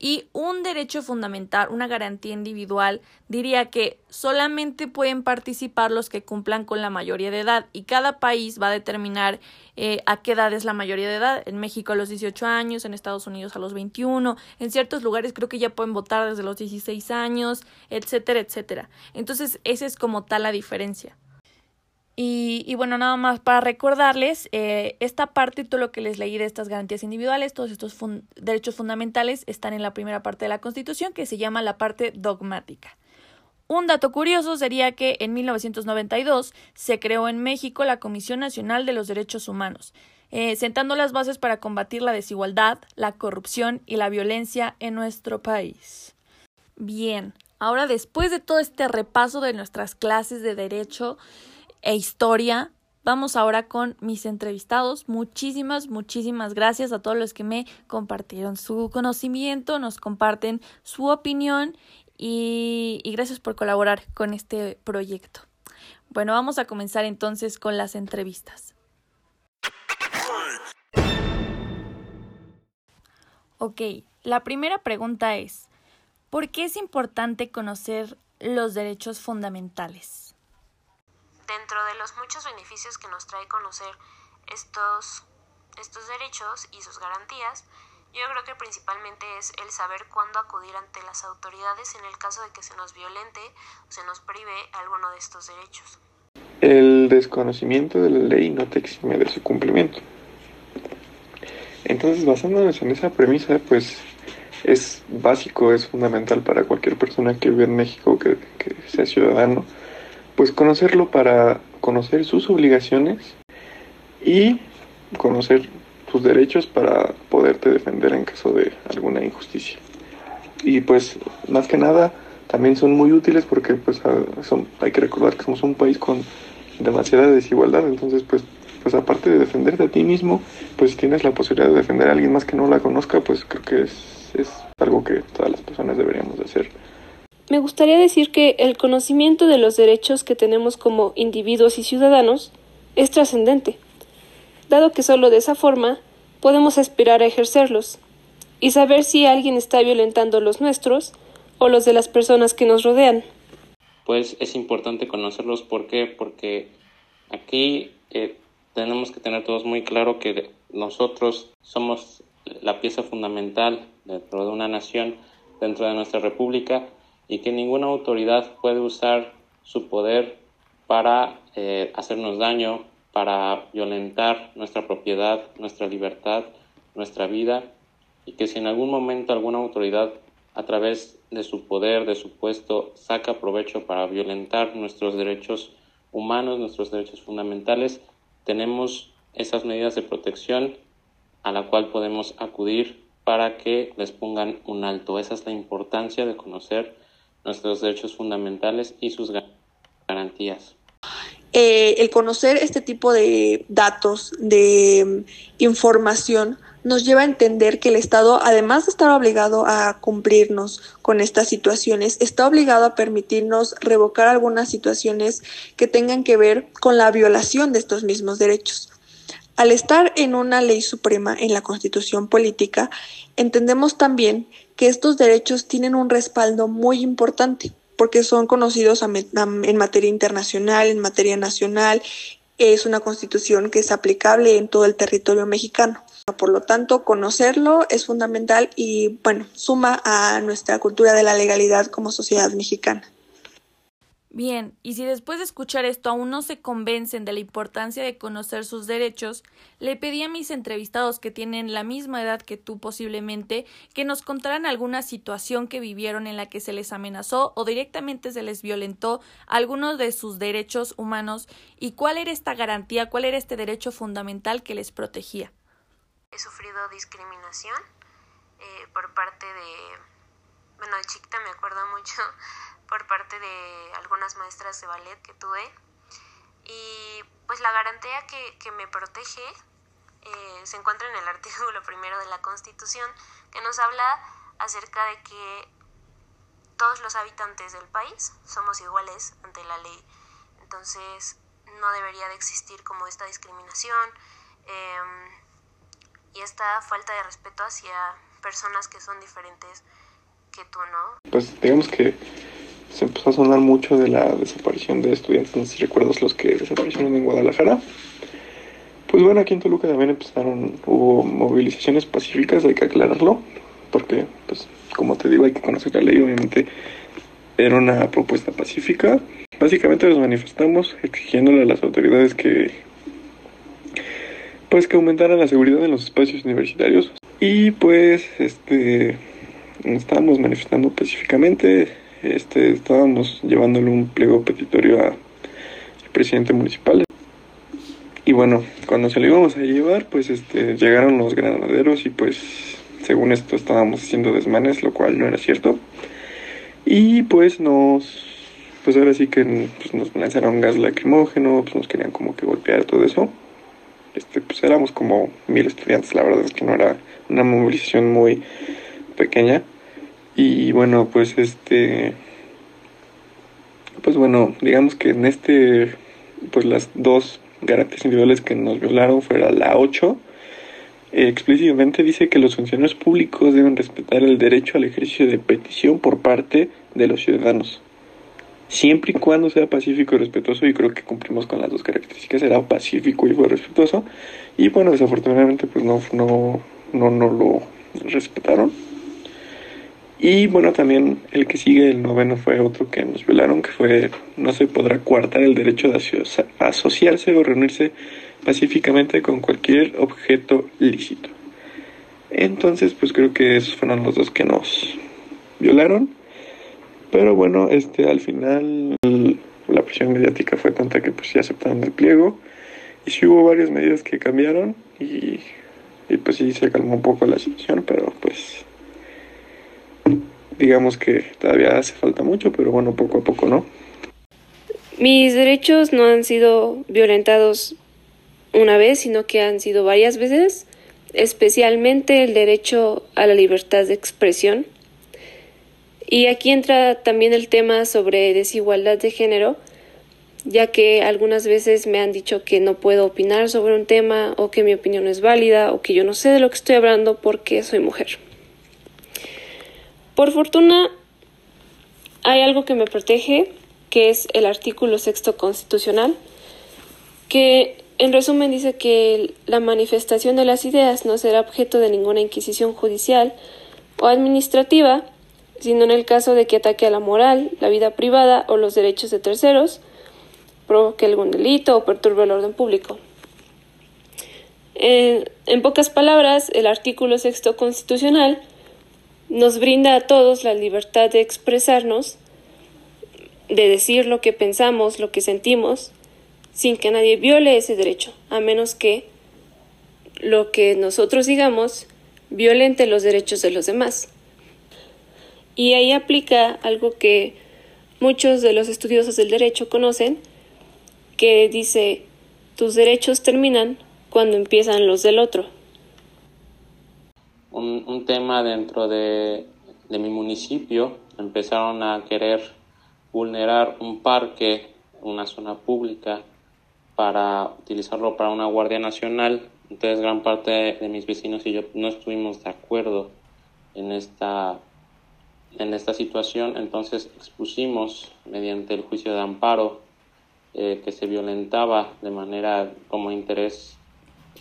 Y un derecho fundamental, una garantía individual, diría que solamente pueden participar los que cumplan con la mayoría de edad y cada país va a determinar eh, a qué edad es la mayoría de edad. En México a los 18 años, en Estados Unidos a los 21, en ciertos lugares creo que ya pueden votar desde los 16 años, etcétera, etcétera. Entonces, esa es como tal la diferencia. Y, bueno, nada más para recordarles, eh, esta parte, todo lo que les leí de estas garantías individuales, todos estos derechos fundamentales están en la primera parte de la Constitución, que se llama la parte dogmática. Un dato curioso sería que en 1992 se creó en México la Comisión Nacional de los Derechos Humanos, eh, sentando las bases para combatir la desigualdad, la corrupción y la violencia en nuestro país. Bien, ahora después de todo este repaso de nuestras clases de derecho, e historia. Vamos ahora con mis entrevistados. Muchísimas, muchísimas gracias a todos los que me compartieron su conocimiento, nos comparten su opinión y, y gracias por colaborar con este proyecto. Bueno, vamos a comenzar entonces con las entrevistas. Ok, la primera pregunta es, ¿por qué es importante conocer los derechos fundamentales? Dentro de los muchos beneficios que nos trae conocer estos, estos derechos y sus garantías, yo creo que principalmente es el saber cuándo acudir ante las autoridades en el caso de que se nos violente o se nos prive alguno de estos derechos. El desconocimiento de la ley no te exime de su cumplimiento. Entonces, basándonos en esa premisa, pues es básico, es fundamental para cualquier persona que vive en México, que, que sea ciudadano, pues conocerlo para conocer sus obligaciones y conocer tus derechos para poderte defender en caso de alguna injusticia. Y pues más que nada también son muy útiles porque pues hay que recordar que somos un país con demasiada desigualdad, entonces pues, pues aparte de defenderte a ti mismo, pues si tienes la posibilidad de defender a alguien más que no la conozca, pues creo que es, es algo que todas las personas deberíamos de hacer. Me gustaría decir que el conocimiento de los derechos que tenemos como individuos y ciudadanos es trascendente, dado que solo de esa forma podemos aspirar a ejercerlos y saber si alguien está violentando los nuestros o los de las personas que nos rodean. Pues es importante conocerlos, ¿por qué? Porque aquí eh, tenemos que tener todos muy claro que nosotros somos la pieza fundamental dentro de una nación, dentro de nuestra república, y que ninguna autoridad puede usar su poder para eh, hacernos daño, para violentar nuestra propiedad, nuestra libertad, nuestra vida, y que si en algún momento alguna autoridad a través de su poder, de su puesto, saca provecho para violentar nuestros derechos humanos, nuestros derechos fundamentales, tenemos esas medidas de protección a la cual podemos acudir para que les pongan un alto. Esa es la importancia de conocer nuestros derechos fundamentales y sus garantías. Eh, el conocer este tipo de datos, de mm, información, nos lleva a entender que el Estado, además de estar obligado a cumplirnos con estas situaciones, está obligado a permitirnos revocar algunas situaciones que tengan que ver con la violación de estos mismos derechos. Al estar en una ley suprema en la constitución política, entendemos también que estos derechos tienen un respaldo muy importante porque son conocidos en materia internacional, en materia nacional. Es una constitución que es aplicable en todo el territorio mexicano. Por lo tanto, conocerlo es fundamental y, bueno, suma a nuestra cultura de la legalidad como sociedad mexicana. Bien, y si después de escuchar esto aún no se convencen de la importancia de conocer sus derechos, le pedí a mis entrevistados que tienen la misma edad que tú posiblemente que nos contaran alguna situación que vivieron en la que se les amenazó o directamente se les violentó algunos de sus derechos humanos y cuál era esta garantía, cuál era este derecho fundamental que les protegía. He sufrido discriminación eh, por parte de, bueno, de chiquita me acuerdo mucho por parte de algunas maestras de ballet que tuve. Y pues la garantía que, que me protege eh, se encuentra en el artículo primero de la Constitución, que nos habla acerca de que todos los habitantes del país somos iguales ante la ley. Entonces no debería de existir como esta discriminación em, y esta falta de respeto hacia personas que son diferentes ¿no? Pues digamos que se empezó a sonar mucho de la desaparición de estudiantes, si recuerdas los que desaparecieron en Guadalajara. Pues bueno, aquí en Toluca también empezaron, hubo movilizaciones pacíficas, hay que aclararlo, porque, pues, como te digo, hay que conocer la ley, obviamente era una propuesta pacífica. Básicamente nos manifestamos exigiéndole a las autoridades que, pues, que aumentaran la seguridad en los espacios universitarios. Y pues, este, estábamos manifestando pacíficamente, este, estábamos llevándole un pliego petitorio al presidente municipal. Y bueno, cuando se lo íbamos a llevar, pues este, llegaron los granaderos y pues según esto estábamos haciendo desmanes, lo cual no era cierto. Y pues nos, pues ahora sí que pues, nos lanzaron gas lacrimógeno, pues nos querían como que golpear todo eso. Este, pues éramos como mil estudiantes, la verdad es que no era una movilización muy pequeña. Y bueno, pues este. Pues bueno, digamos que en este. Pues las dos garantías individuales que nos violaron fuera la 8. explícitamente dice que los funcionarios públicos deben respetar el derecho al ejercicio de petición por parte de los ciudadanos. Siempre y cuando sea pacífico y respetuoso, y creo que cumplimos con las dos características, era pacífico y fue respetuoso. Y bueno, desafortunadamente, pues no, no, no, no lo respetaron y bueno, también el que sigue, el noveno, fue otro que nos violaron, que fue no se podrá coartar el derecho de asociarse o reunirse pacíficamente con cualquier objeto lícito. Entonces, pues creo que esos fueron los dos que nos violaron. Pero bueno, este al final la presión mediática fue tanta que pues ya aceptaron el pliego. Y sí hubo varias medidas que cambiaron y, y pues sí se calmó un poco la situación, pero pues digamos que todavía hace falta mucho, pero bueno, poco a poco, ¿no? Mis derechos no han sido violentados una vez, sino que han sido varias veces, especialmente el derecho a la libertad de expresión. Y aquí entra también el tema sobre desigualdad de género, ya que algunas veces me han dicho que no puedo opinar sobre un tema o que mi opinión es válida o que yo no sé de lo que estoy hablando porque soy mujer. Por fortuna, hay algo que me protege, que es el artículo sexto constitucional, que en resumen dice que la manifestación de las ideas no será objeto de ninguna inquisición judicial o administrativa, sino en el caso de que ataque a la moral, la vida privada o los derechos de terceros, provoque algún delito o perturbe el orden público. En, pocas palabras, el artículo sexto constitucional nos brinda a todos la libertad de expresarnos, de decir lo que pensamos, lo que sentimos, sin que nadie viole ese derecho, a menos que lo que nosotros digamos violente los derechos de los demás. Y ahí aplica algo que muchos de los estudiosos del derecho conocen, que dice tus derechos terminan cuando empiezan los del otro. Un, tema dentro de, de mi municipio empezaron a querer vulnerar un parque, una zona pública, para utilizarlo para una guardia nacional. Entonces gran parte de mis vecinos y yo no estuvimos de acuerdo en esta, en esta situación. Entonces expusimos mediante el juicio de amparo eh, que se violentaba de manera como interés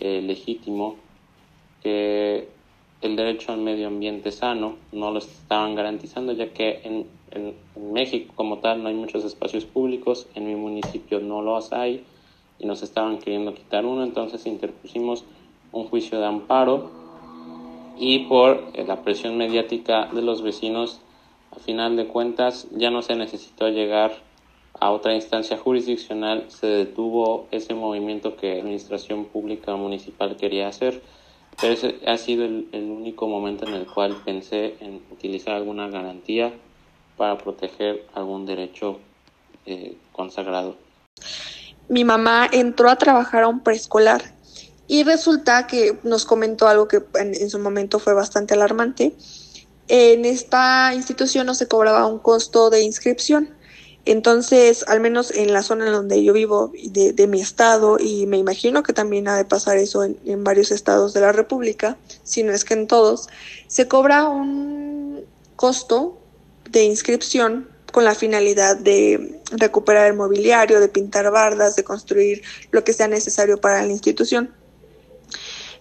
eh, legítimo, que el derecho al medio ambiente sano no lo estaban garantizando, ya que en, en, México como tal no hay muchos espacios públicos, en mi municipio no los hay y nos estaban queriendo quitar uno, entonces interpusimos un juicio de amparo y por eh, la presión mediática de los vecinos, a final de cuentas ya no se necesitó llegar a otra instancia jurisdiccional se detuvo ese movimiento que la Administración Pública Municipal quería hacer, pero ese ha sido el, único momento en el cual pensé en utilizar alguna garantía para proteger algún derecho eh, consagrado. Mi mamá entró a trabajar a un preescolar y resulta que nos comentó algo que en su momento fue bastante alarmante. En esta institución no se cobraba un costo de inscripción entonces, al menos en la zona en donde yo vivo, de, de mi estado, y me imagino que también ha de pasar eso en, varios estados de la República, si no es que en todos, se cobra un costo de inscripción con la finalidad de recuperar el mobiliario, de pintar bardas, de construir lo que sea necesario para la institución.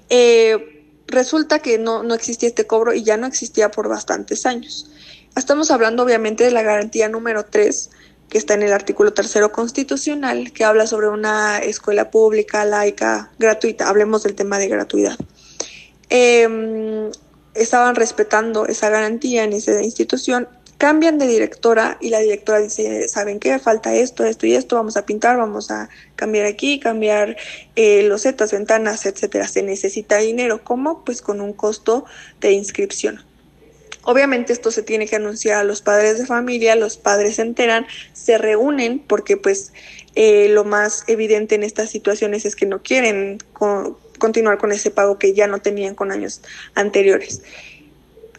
Eh, resulta que no, no existía este cobro y ya no existía por bastantes años. Estamos hablando obviamente de la garantía número 3, que está en el artículo tercero constitucional, que habla sobre una escuela pública, laica, gratuita. Hablemos del tema de gratuidad. Em, estaban respetando esa garantía en esa institución, cambian de directora y la directora dice, ¿saben qué? Falta esto, esto y esto, vamos a pintar, vamos a cambiar aquí, cambiar eh, losetas, ventanas, etcétera. Se necesita dinero. ¿Cómo? Pues con un costo de inscripción. Obviamente esto se tiene que anunciar a los padres de familia, los padres se enteran, se reúnen porque pues eh, lo más evidente en estas situaciones es que no quieren continuar con ese pago que ya no tenían con años anteriores.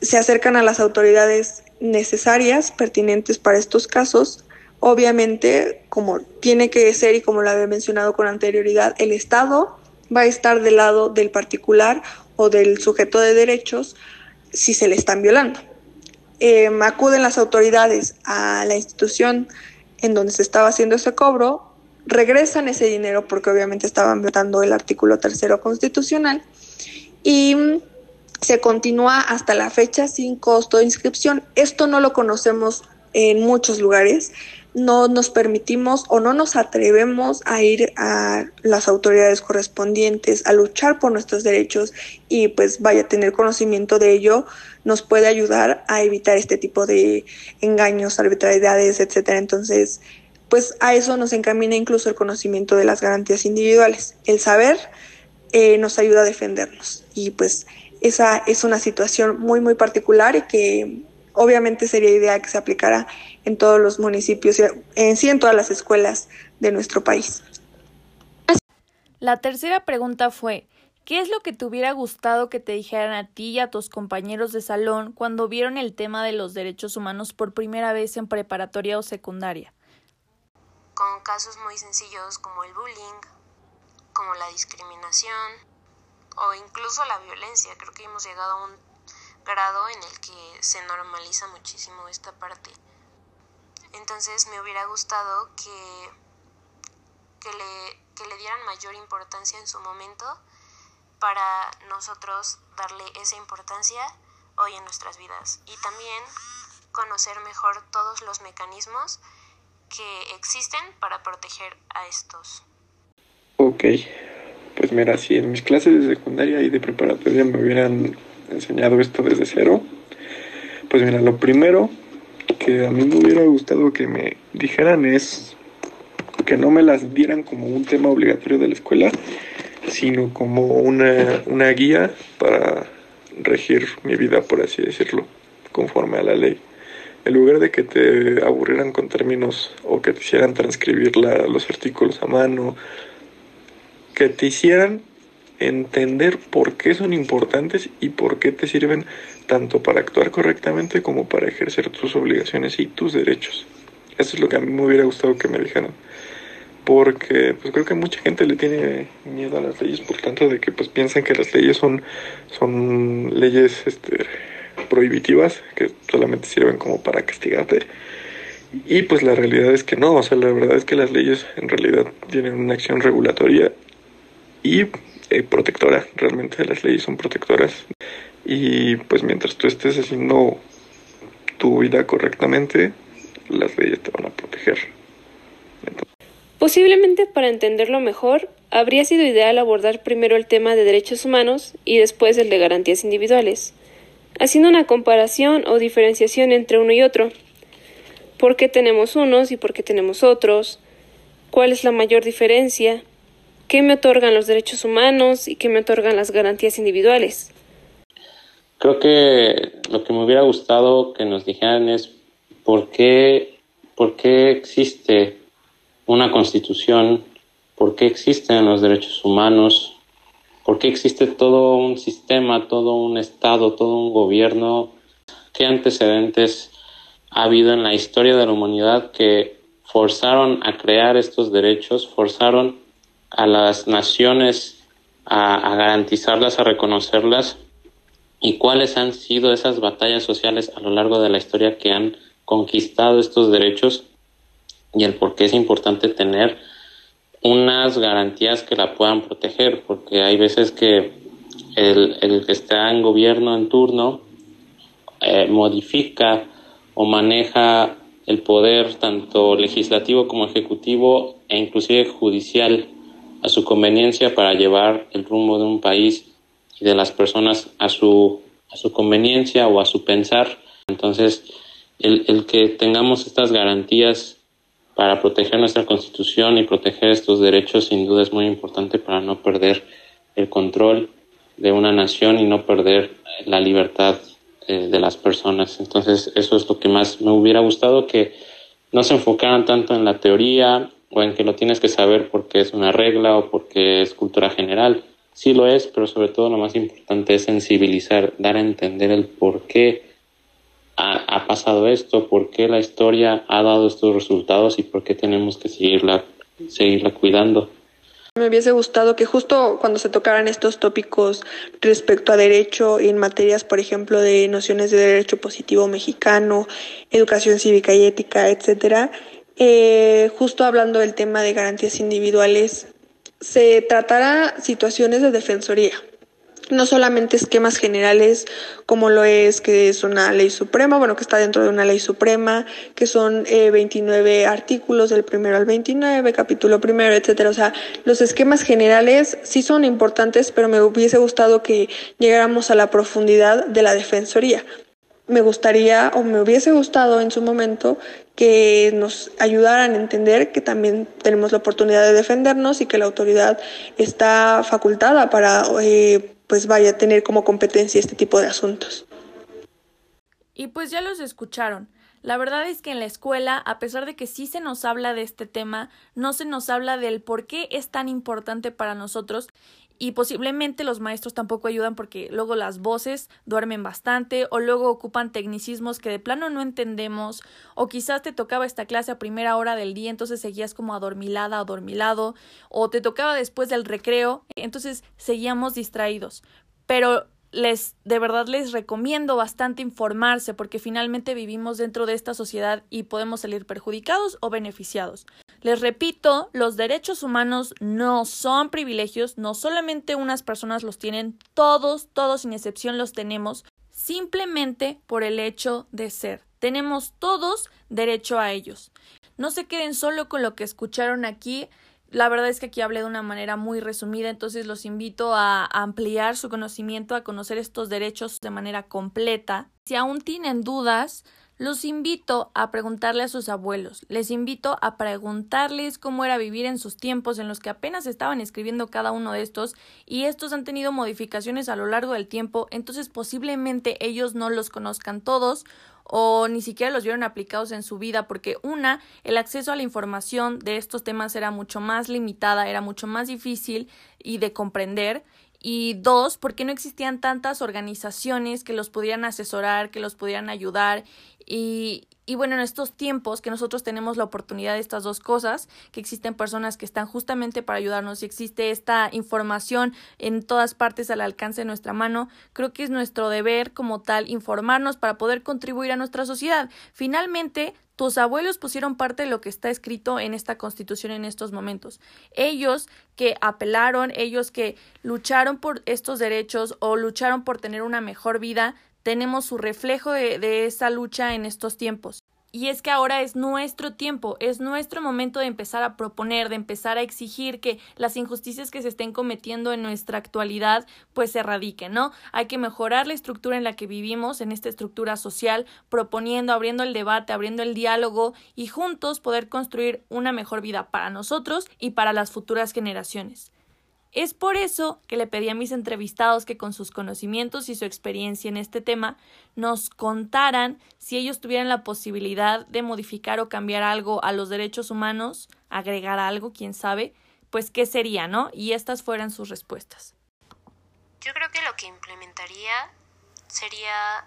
Se acercan a las autoridades necesarias, pertinentes para estos casos. Obviamente, como tiene que ser y como lo había mencionado con anterioridad, el Estado va a estar del lado del particular o del sujeto de derechos si se le están violando. Em, acuden las autoridades a la institución en donde se estaba haciendo ese cobro, regresan ese dinero porque obviamente estaban violando el artículo tercero constitucional y se continúa hasta la fecha sin costo de inscripción. Esto no lo conocemos en muchos lugares no nos permitimos o no nos atrevemos a ir a las autoridades correspondientes a luchar por nuestros derechos y pues vaya a tener conocimiento de ello nos puede ayudar a evitar este tipo de engaños, arbitrariedades, etcétera. Entonces, pues a eso nos encamina incluso el conocimiento de las garantías individuales. El saber eh, nos ayuda a defendernos y pues esa es una situación muy muy particular y que obviamente sería idea que se aplicara en todos los municipios, en sí en todas las escuelas de nuestro país. La tercera pregunta fue ¿Qué es lo que te hubiera gustado que te dijeran a ti y a tus compañeros de salón cuando vieron el tema de los derechos humanos por primera vez en preparatoria o secundaria? Con casos muy sencillos como el bullying, como la discriminación o incluso la violencia. Creo que hemos llegado a un grado en el que se normaliza muchísimo esta parte. Entonces me hubiera gustado que, que, le, que le dieran mayor importancia en su momento para nosotros darle esa importancia hoy en nuestras vidas y también conocer mejor todos los mecanismos que existen para proteger a estos. Ok, pues mira, si en mis clases de secundaria y de preparatoria me hubieran enseñado esto desde cero, pues mira, lo primero que a mí me hubiera gustado que me dijeran es que no me las dieran como un tema obligatorio de la escuela, sino como una, una guía para regir mi vida, por así decirlo, conforme a la ley. En lugar de que te aburrieran con términos o que te hicieran transcribir los artículos a mano, que te hicieran entender por qué son importantes y por qué te sirven tanto para actuar correctamente como para ejercer tus obligaciones y tus derechos. Eso es lo que a mí me hubiera gustado que me dijeran porque pues creo que mucha gente le tiene miedo a las leyes por tanto de que pues piensan que las leyes son son leyes este prohibitivas que solamente sirven como para castigarte y pues la realidad es que no o sea la verdad es que las leyes en realidad tienen una acción regulatoria y eh, protectora realmente las leyes son protectoras y pues mientras tú estés haciendo tu vida correctamente las leyes te van a proteger Posiblemente para entenderlo mejor, habría sido ideal abordar primero el tema de derechos humanos y después el de garantías individuales, haciendo una comparación o diferenciación entre uno y otro. ¿Por qué tenemos unos y por qué tenemos otros? ¿Cuál es la mayor diferencia? ¿Qué me otorgan los derechos humanos y qué me otorgan las garantías individuales? Creo que lo que me hubiera gustado que nos dijeran es por qué, por qué existe una constitución, por qué existen los derechos humanos, por qué existe todo un sistema, todo un Estado, todo un gobierno, qué antecedentes ha habido en la historia de la humanidad que forzaron a crear estos derechos, forzaron a las naciones a, garantizarlas, a reconocerlas, y cuáles han sido esas batallas sociales a lo largo de la historia que han conquistado estos derechos y el por qué es importante tener unas garantías que la puedan proteger, porque hay veces que el, el que está en gobierno en turno eh, modifica o maneja el poder tanto legislativo como ejecutivo e inclusive judicial a su conveniencia para llevar el rumbo de un país y de las personas a su, a su conveniencia o a su pensar. Entonces, el, el que tengamos estas garantías para proteger nuestra constitución y proteger estos derechos sin duda es muy importante para no perder el control de una nación y no perder la libertad eh, de las personas. Entonces eso es lo que más me hubiera gustado, que no se enfocaran tanto en la teoría o en que lo tienes que saber porque es una regla o porque es cultura general. Sí lo es, pero sobre todo lo más importante es sensibilizar, dar a entender el por qué ha, pasado esto, por qué la historia ha dado estos resultados y por qué tenemos que seguirla, seguirla cuidando. Me hubiese gustado que justo cuando se tocaran estos tópicos respecto a derecho en materias, por ejemplo, de nociones de derecho positivo mexicano, educación cívica y ética, etcétera, eh, justo hablando del tema de garantías individuales, se tratará situaciones de defensoría no solamente esquemas generales como lo es que es una ley suprema, bueno, que está dentro de una ley suprema, que son eh, 29 artículos del primero al 29, capítulo primero, etcétera. O sea, los esquemas generales sí son importantes, pero me hubiese gustado que llegáramos a la profundidad de la defensoría. Me gustaría o me hubiese gustado en su momento que nos ayudaran a entender que también tenemos la oportunidad de defendernos y que la autoridad está facultada para eh, pues vaya a tener como competencia este tipo de asuntos. Y pues ya los escucharon. La verdad es que en la escuela, a pesar de que sí se nos habla de este tema, no se nos habla del por qué es tan importante para nosotros y posiblemente los maestros tampoco ayudan porque luego las voces duermen bastante o luego ocupan tecnicismos que de plano no entendemos o quizás te tocaba esta clase a primera hora del día entonces seguías como adormilada adormilado o te tocaba después del recreo entonces seguíamos distraídos. Pero les de verdad les recomiendo bastante informarse porque finalmente vivimos dentro de esta sociedad y podemos salir perjudicados o beneficiados. Les repito, los derechos humanos no son privilegios, no solamente unas personas los tienen, todos, todos sin excepción los tenemos, simplemente por el hecho de ser. Tenemos todos derecho a ellos. No se queden solo con lo que escucharon aquí, la verdad es que aquí hablé de una manera muy resumida, entonces los invito a ampliar su conocimiento, a conocer estos derechos de manera completa. Si aún tienen dudas, los invito a preguntarle a sus abuelos, les invito a preguntarles cómo era vivir en sus tiempos en los que apenas estaban escribiendo cada uno de estos y estos han tenido modificaciones a lo largo del tiempo, entonces posiblemente ellos no los conozcan todos o ni siquiera los vieron aplicados en su vida porque una, el acceso a la información de estos temas era mucho más limitada, era mucho más difícil y de comprender. Y dos, porque no existían tantas organizaciones que los pudieran asesorar, que los pudieran ayudar y, y bueno, en estos tiempos que nosotros tenemos la oportunidad de estas dos cosas, que existen personas que están justamente para ayudarnos y existe esta información en todas partes al alcance de nuestra mano, creo que es nuestro deber como tal informarnos para poder contribuir a nuestra sociedad. Finalmente, tus abuelos pusieron parte de lo que está escrito en esta constitución en estos momentos. Ellos que apelaron, ellos que lucharon por estos derechos o lucharon por tener una mejor vida, tenemos su reflejo de, esa lucha en estos tiempos. Y es que ahora es nuestro tiempo, es nuestro momento de empezar a proponer, de empezar a exigir que las injusticias que se estén cometiendo en nuestra actualidad pues se erradiquen, ¿no? Hay que mejorar la estructura en la que vivimos, en esta estructura social, proponiendo, abriendo el debate, abriendo el diálogo y juntos poder construir una mejor vida para nosotros y para las futuras generaciones. Es por eso que le pedí a mis entrevistados que con sus conocimientos y su experiencia en este tema nos contaran si ellos tuvieran la posibilidad de modificar o cambiar algo a los derechos humanos, agregar algo, quién sabe, pues qué sería, ¿no? Y estas fueran sus respuestas. Yo creo que lo que implementaría sería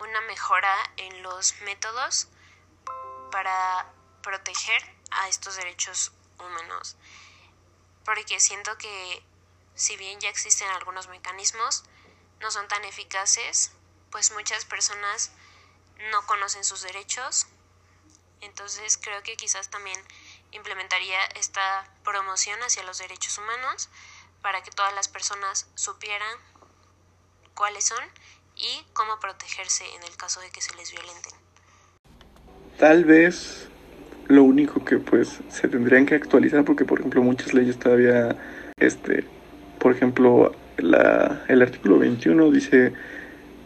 una mejora en los métodos para proteger a estos derechos humanos porque siento que si bien ya existen algunos mecanismos, no son tan eficaces, pues muchas personas no conocen sus derechos. Entonces creo que quizás también implementaría esta promoción hacia los derechos humanos para que todas las personas supieran cuáles son y cómo protegerse en el caso de que se les violenten. Tal vez lo único que pues se tendrían que actualizar porque por ejemplo muchas leyes todavía este por ejemplo la, el artículo 21 dice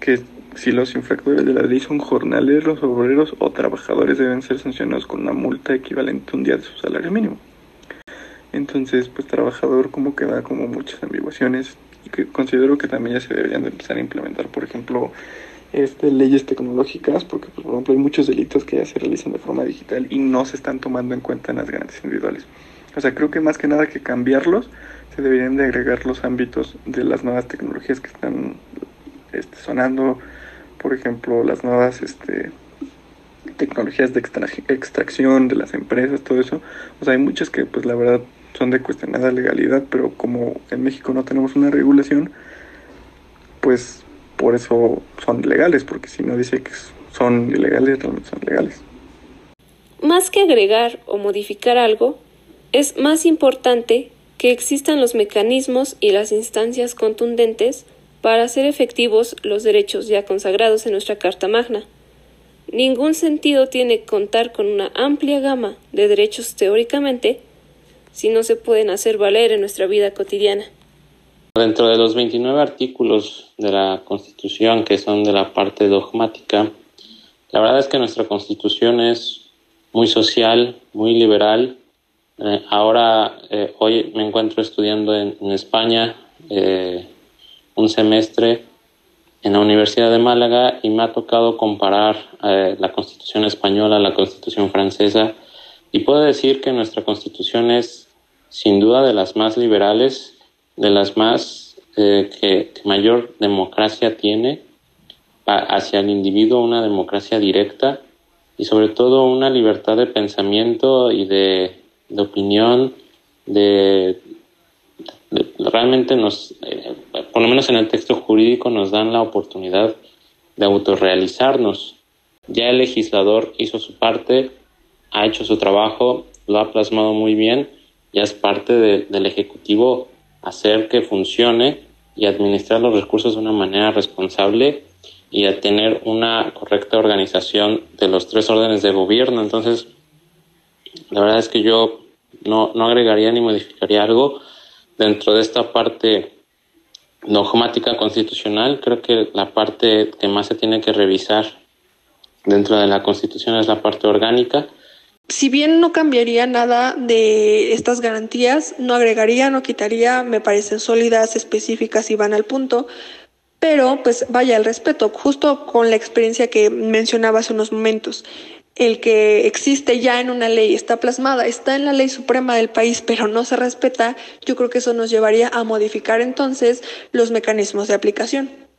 que si los infractores de la ley son jornaleros, obreros o trabajadores deben ser sancionados con una multa equivalente a un día de su salario mínimo. Entonces, pues trabajador como que da como muchas ambiguaciones y que considero que también ya se deberían de empezar a implementar, por ejemplo, este, leyes tecnológicas, porque pues, por ejemplo hay muchos delitos que ya se realizan de forma digital y no se están tomando en cuenta en las grandes individuales. O sea, creo que más que nada que cambiarlos, se deberían de agregar los ámbitos de las nuevas tecnologías que están este, sonando, por ejemplo, las nuevas este, tecnologías de extracción de las empresas, todo eso. O sea, hay muchas que pues la verdad son de cuestionada legalidad, pero como en México no tenemos una regulación, pues por eso son legales, porque si no dice que son ilegales, realmente son legales. Más que agregar o modificar algo, es más importante que existan los mecanismos y las instancias contundentes para hacer efectivos los derechos ya consagrados en nuestra Carta Magna. Ningún sentido tiene contar con una amplia gama de derechos teóricamente si no se pueden hacer valer en nuestra vida cotidiana. Dentro de los 29 artículos de la Constitución que son de la parte dogmática, la verdad es que nuestra Constitución es muy social, muy liberal. Eh, ahora, eh, hoy me encuentro estudiando en, España eh, un semestre en la Universidad de Málaga y me ha tocado comparar la Constitución española a la Constitución francesa y puedo decir que nuestra Constitución es sin duda de las más liberales, de las más eh, que, mayor democracia tiene hacia el individuo, una democracia directa y sobre todo una libertad de pensamiento y de, opinión, de, realmente nos, eh, por lo menos en el texto jurídico, nos dan la oportunidad de autorrealizarnos. Ya el legislador hizo su parte, ha hecho su trabajo, lo ha plasmado muy bien, ya es parte del Ejecutivo hacer que funcione y administrar los recursos de una manera responsable y a tener una correcta organización de los tres órdenes de gobierno. Entonces, la verdad es que yo no, no agregaría ni modificaría algo dentro de esta parte dogmática constitucional. Creo que la parte que más se tiene que revisar dentro de la Constitución es la parte orgánica. Si bien no cambiaría nada de estas garantías, no agregaría, no quitaría, me parecen sólidas, específicas y van al punto, pero pues vaya el respeto, justo con la experiencia que mencionaba hace unos momentos el que existe ya en una ley, está plasmada, está en la ley suprema del país, pero no se respeta, yo creo que eso nos llevaría a modificar entonces los mecanismos de aplicación.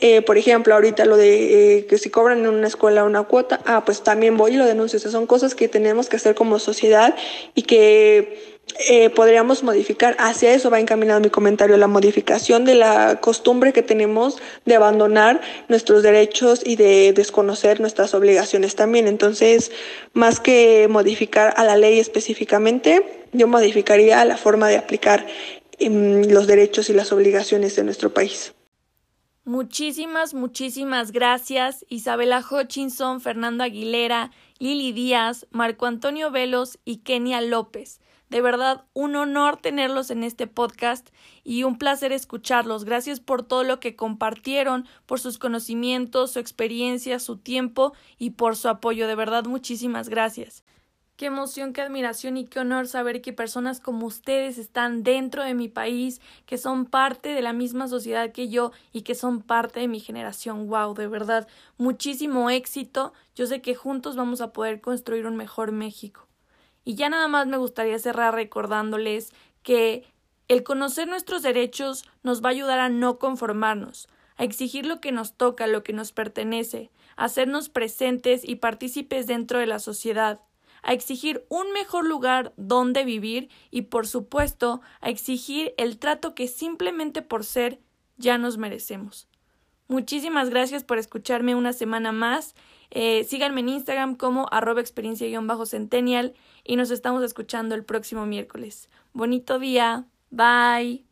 Eh, por ejemplo, ahorita lo de eh, que si cobran en una escuela una cuota, ah, pues también voy y lo denuncio. O son cosas que tenemos que hacer como sociedad y que eh, podríamos modificar. Hacia eso va encaminado mi comentario, la modificación de la costumbre que tenemos de abandonar nuestros derechos y de desconocer nuestras obligaciones también. Entonces, más que modificar a la ley específicamente, yo modificaría la forma de aplicar em, los derechos y las obligaciones de nuestro país. Muchísimas, muchísimas gracias Isabela Hutchinson, Fernando Aguilera, Lili Díaz, Marco Antonio Velos y Kenia López. De verdad, un honor tenerlos en este podcast y un placer escucharlos. Gracias por todo lo que compartieron, por sus conocimientos, su experiencia, su tiempo y por su apoyo. De verdad, muchísimas gracias. Qué emoción, qué admiración y qué honor saber que personas como ustedes están dentro de mi país, que son parte de la misma sociedad que yo y que son parte de mi generación. Wow, de verdad, muchísimo éxito. Yo sé que juntos vamos a poder construir un mejor México. Y ya nada más me gustaría cerrar recordándoles que el conocer nuestros derechos nos va a ayudar a no conformarnos, a exigir lo que nos toca, lo que nos pertenece, a hacernos presentes y partícipes dentro de la sociedad, a exigir un mejor lugar donde vivir y, por supuesto, a exigir el trato que simplemente por ser ya nos merecemos. Muchísimas gracias por escucharme una semana más eh, síganme en Instagram como arroba experiencia-centennial y nos estamos escuchando el próximo miércoles. Bonito día. Bye.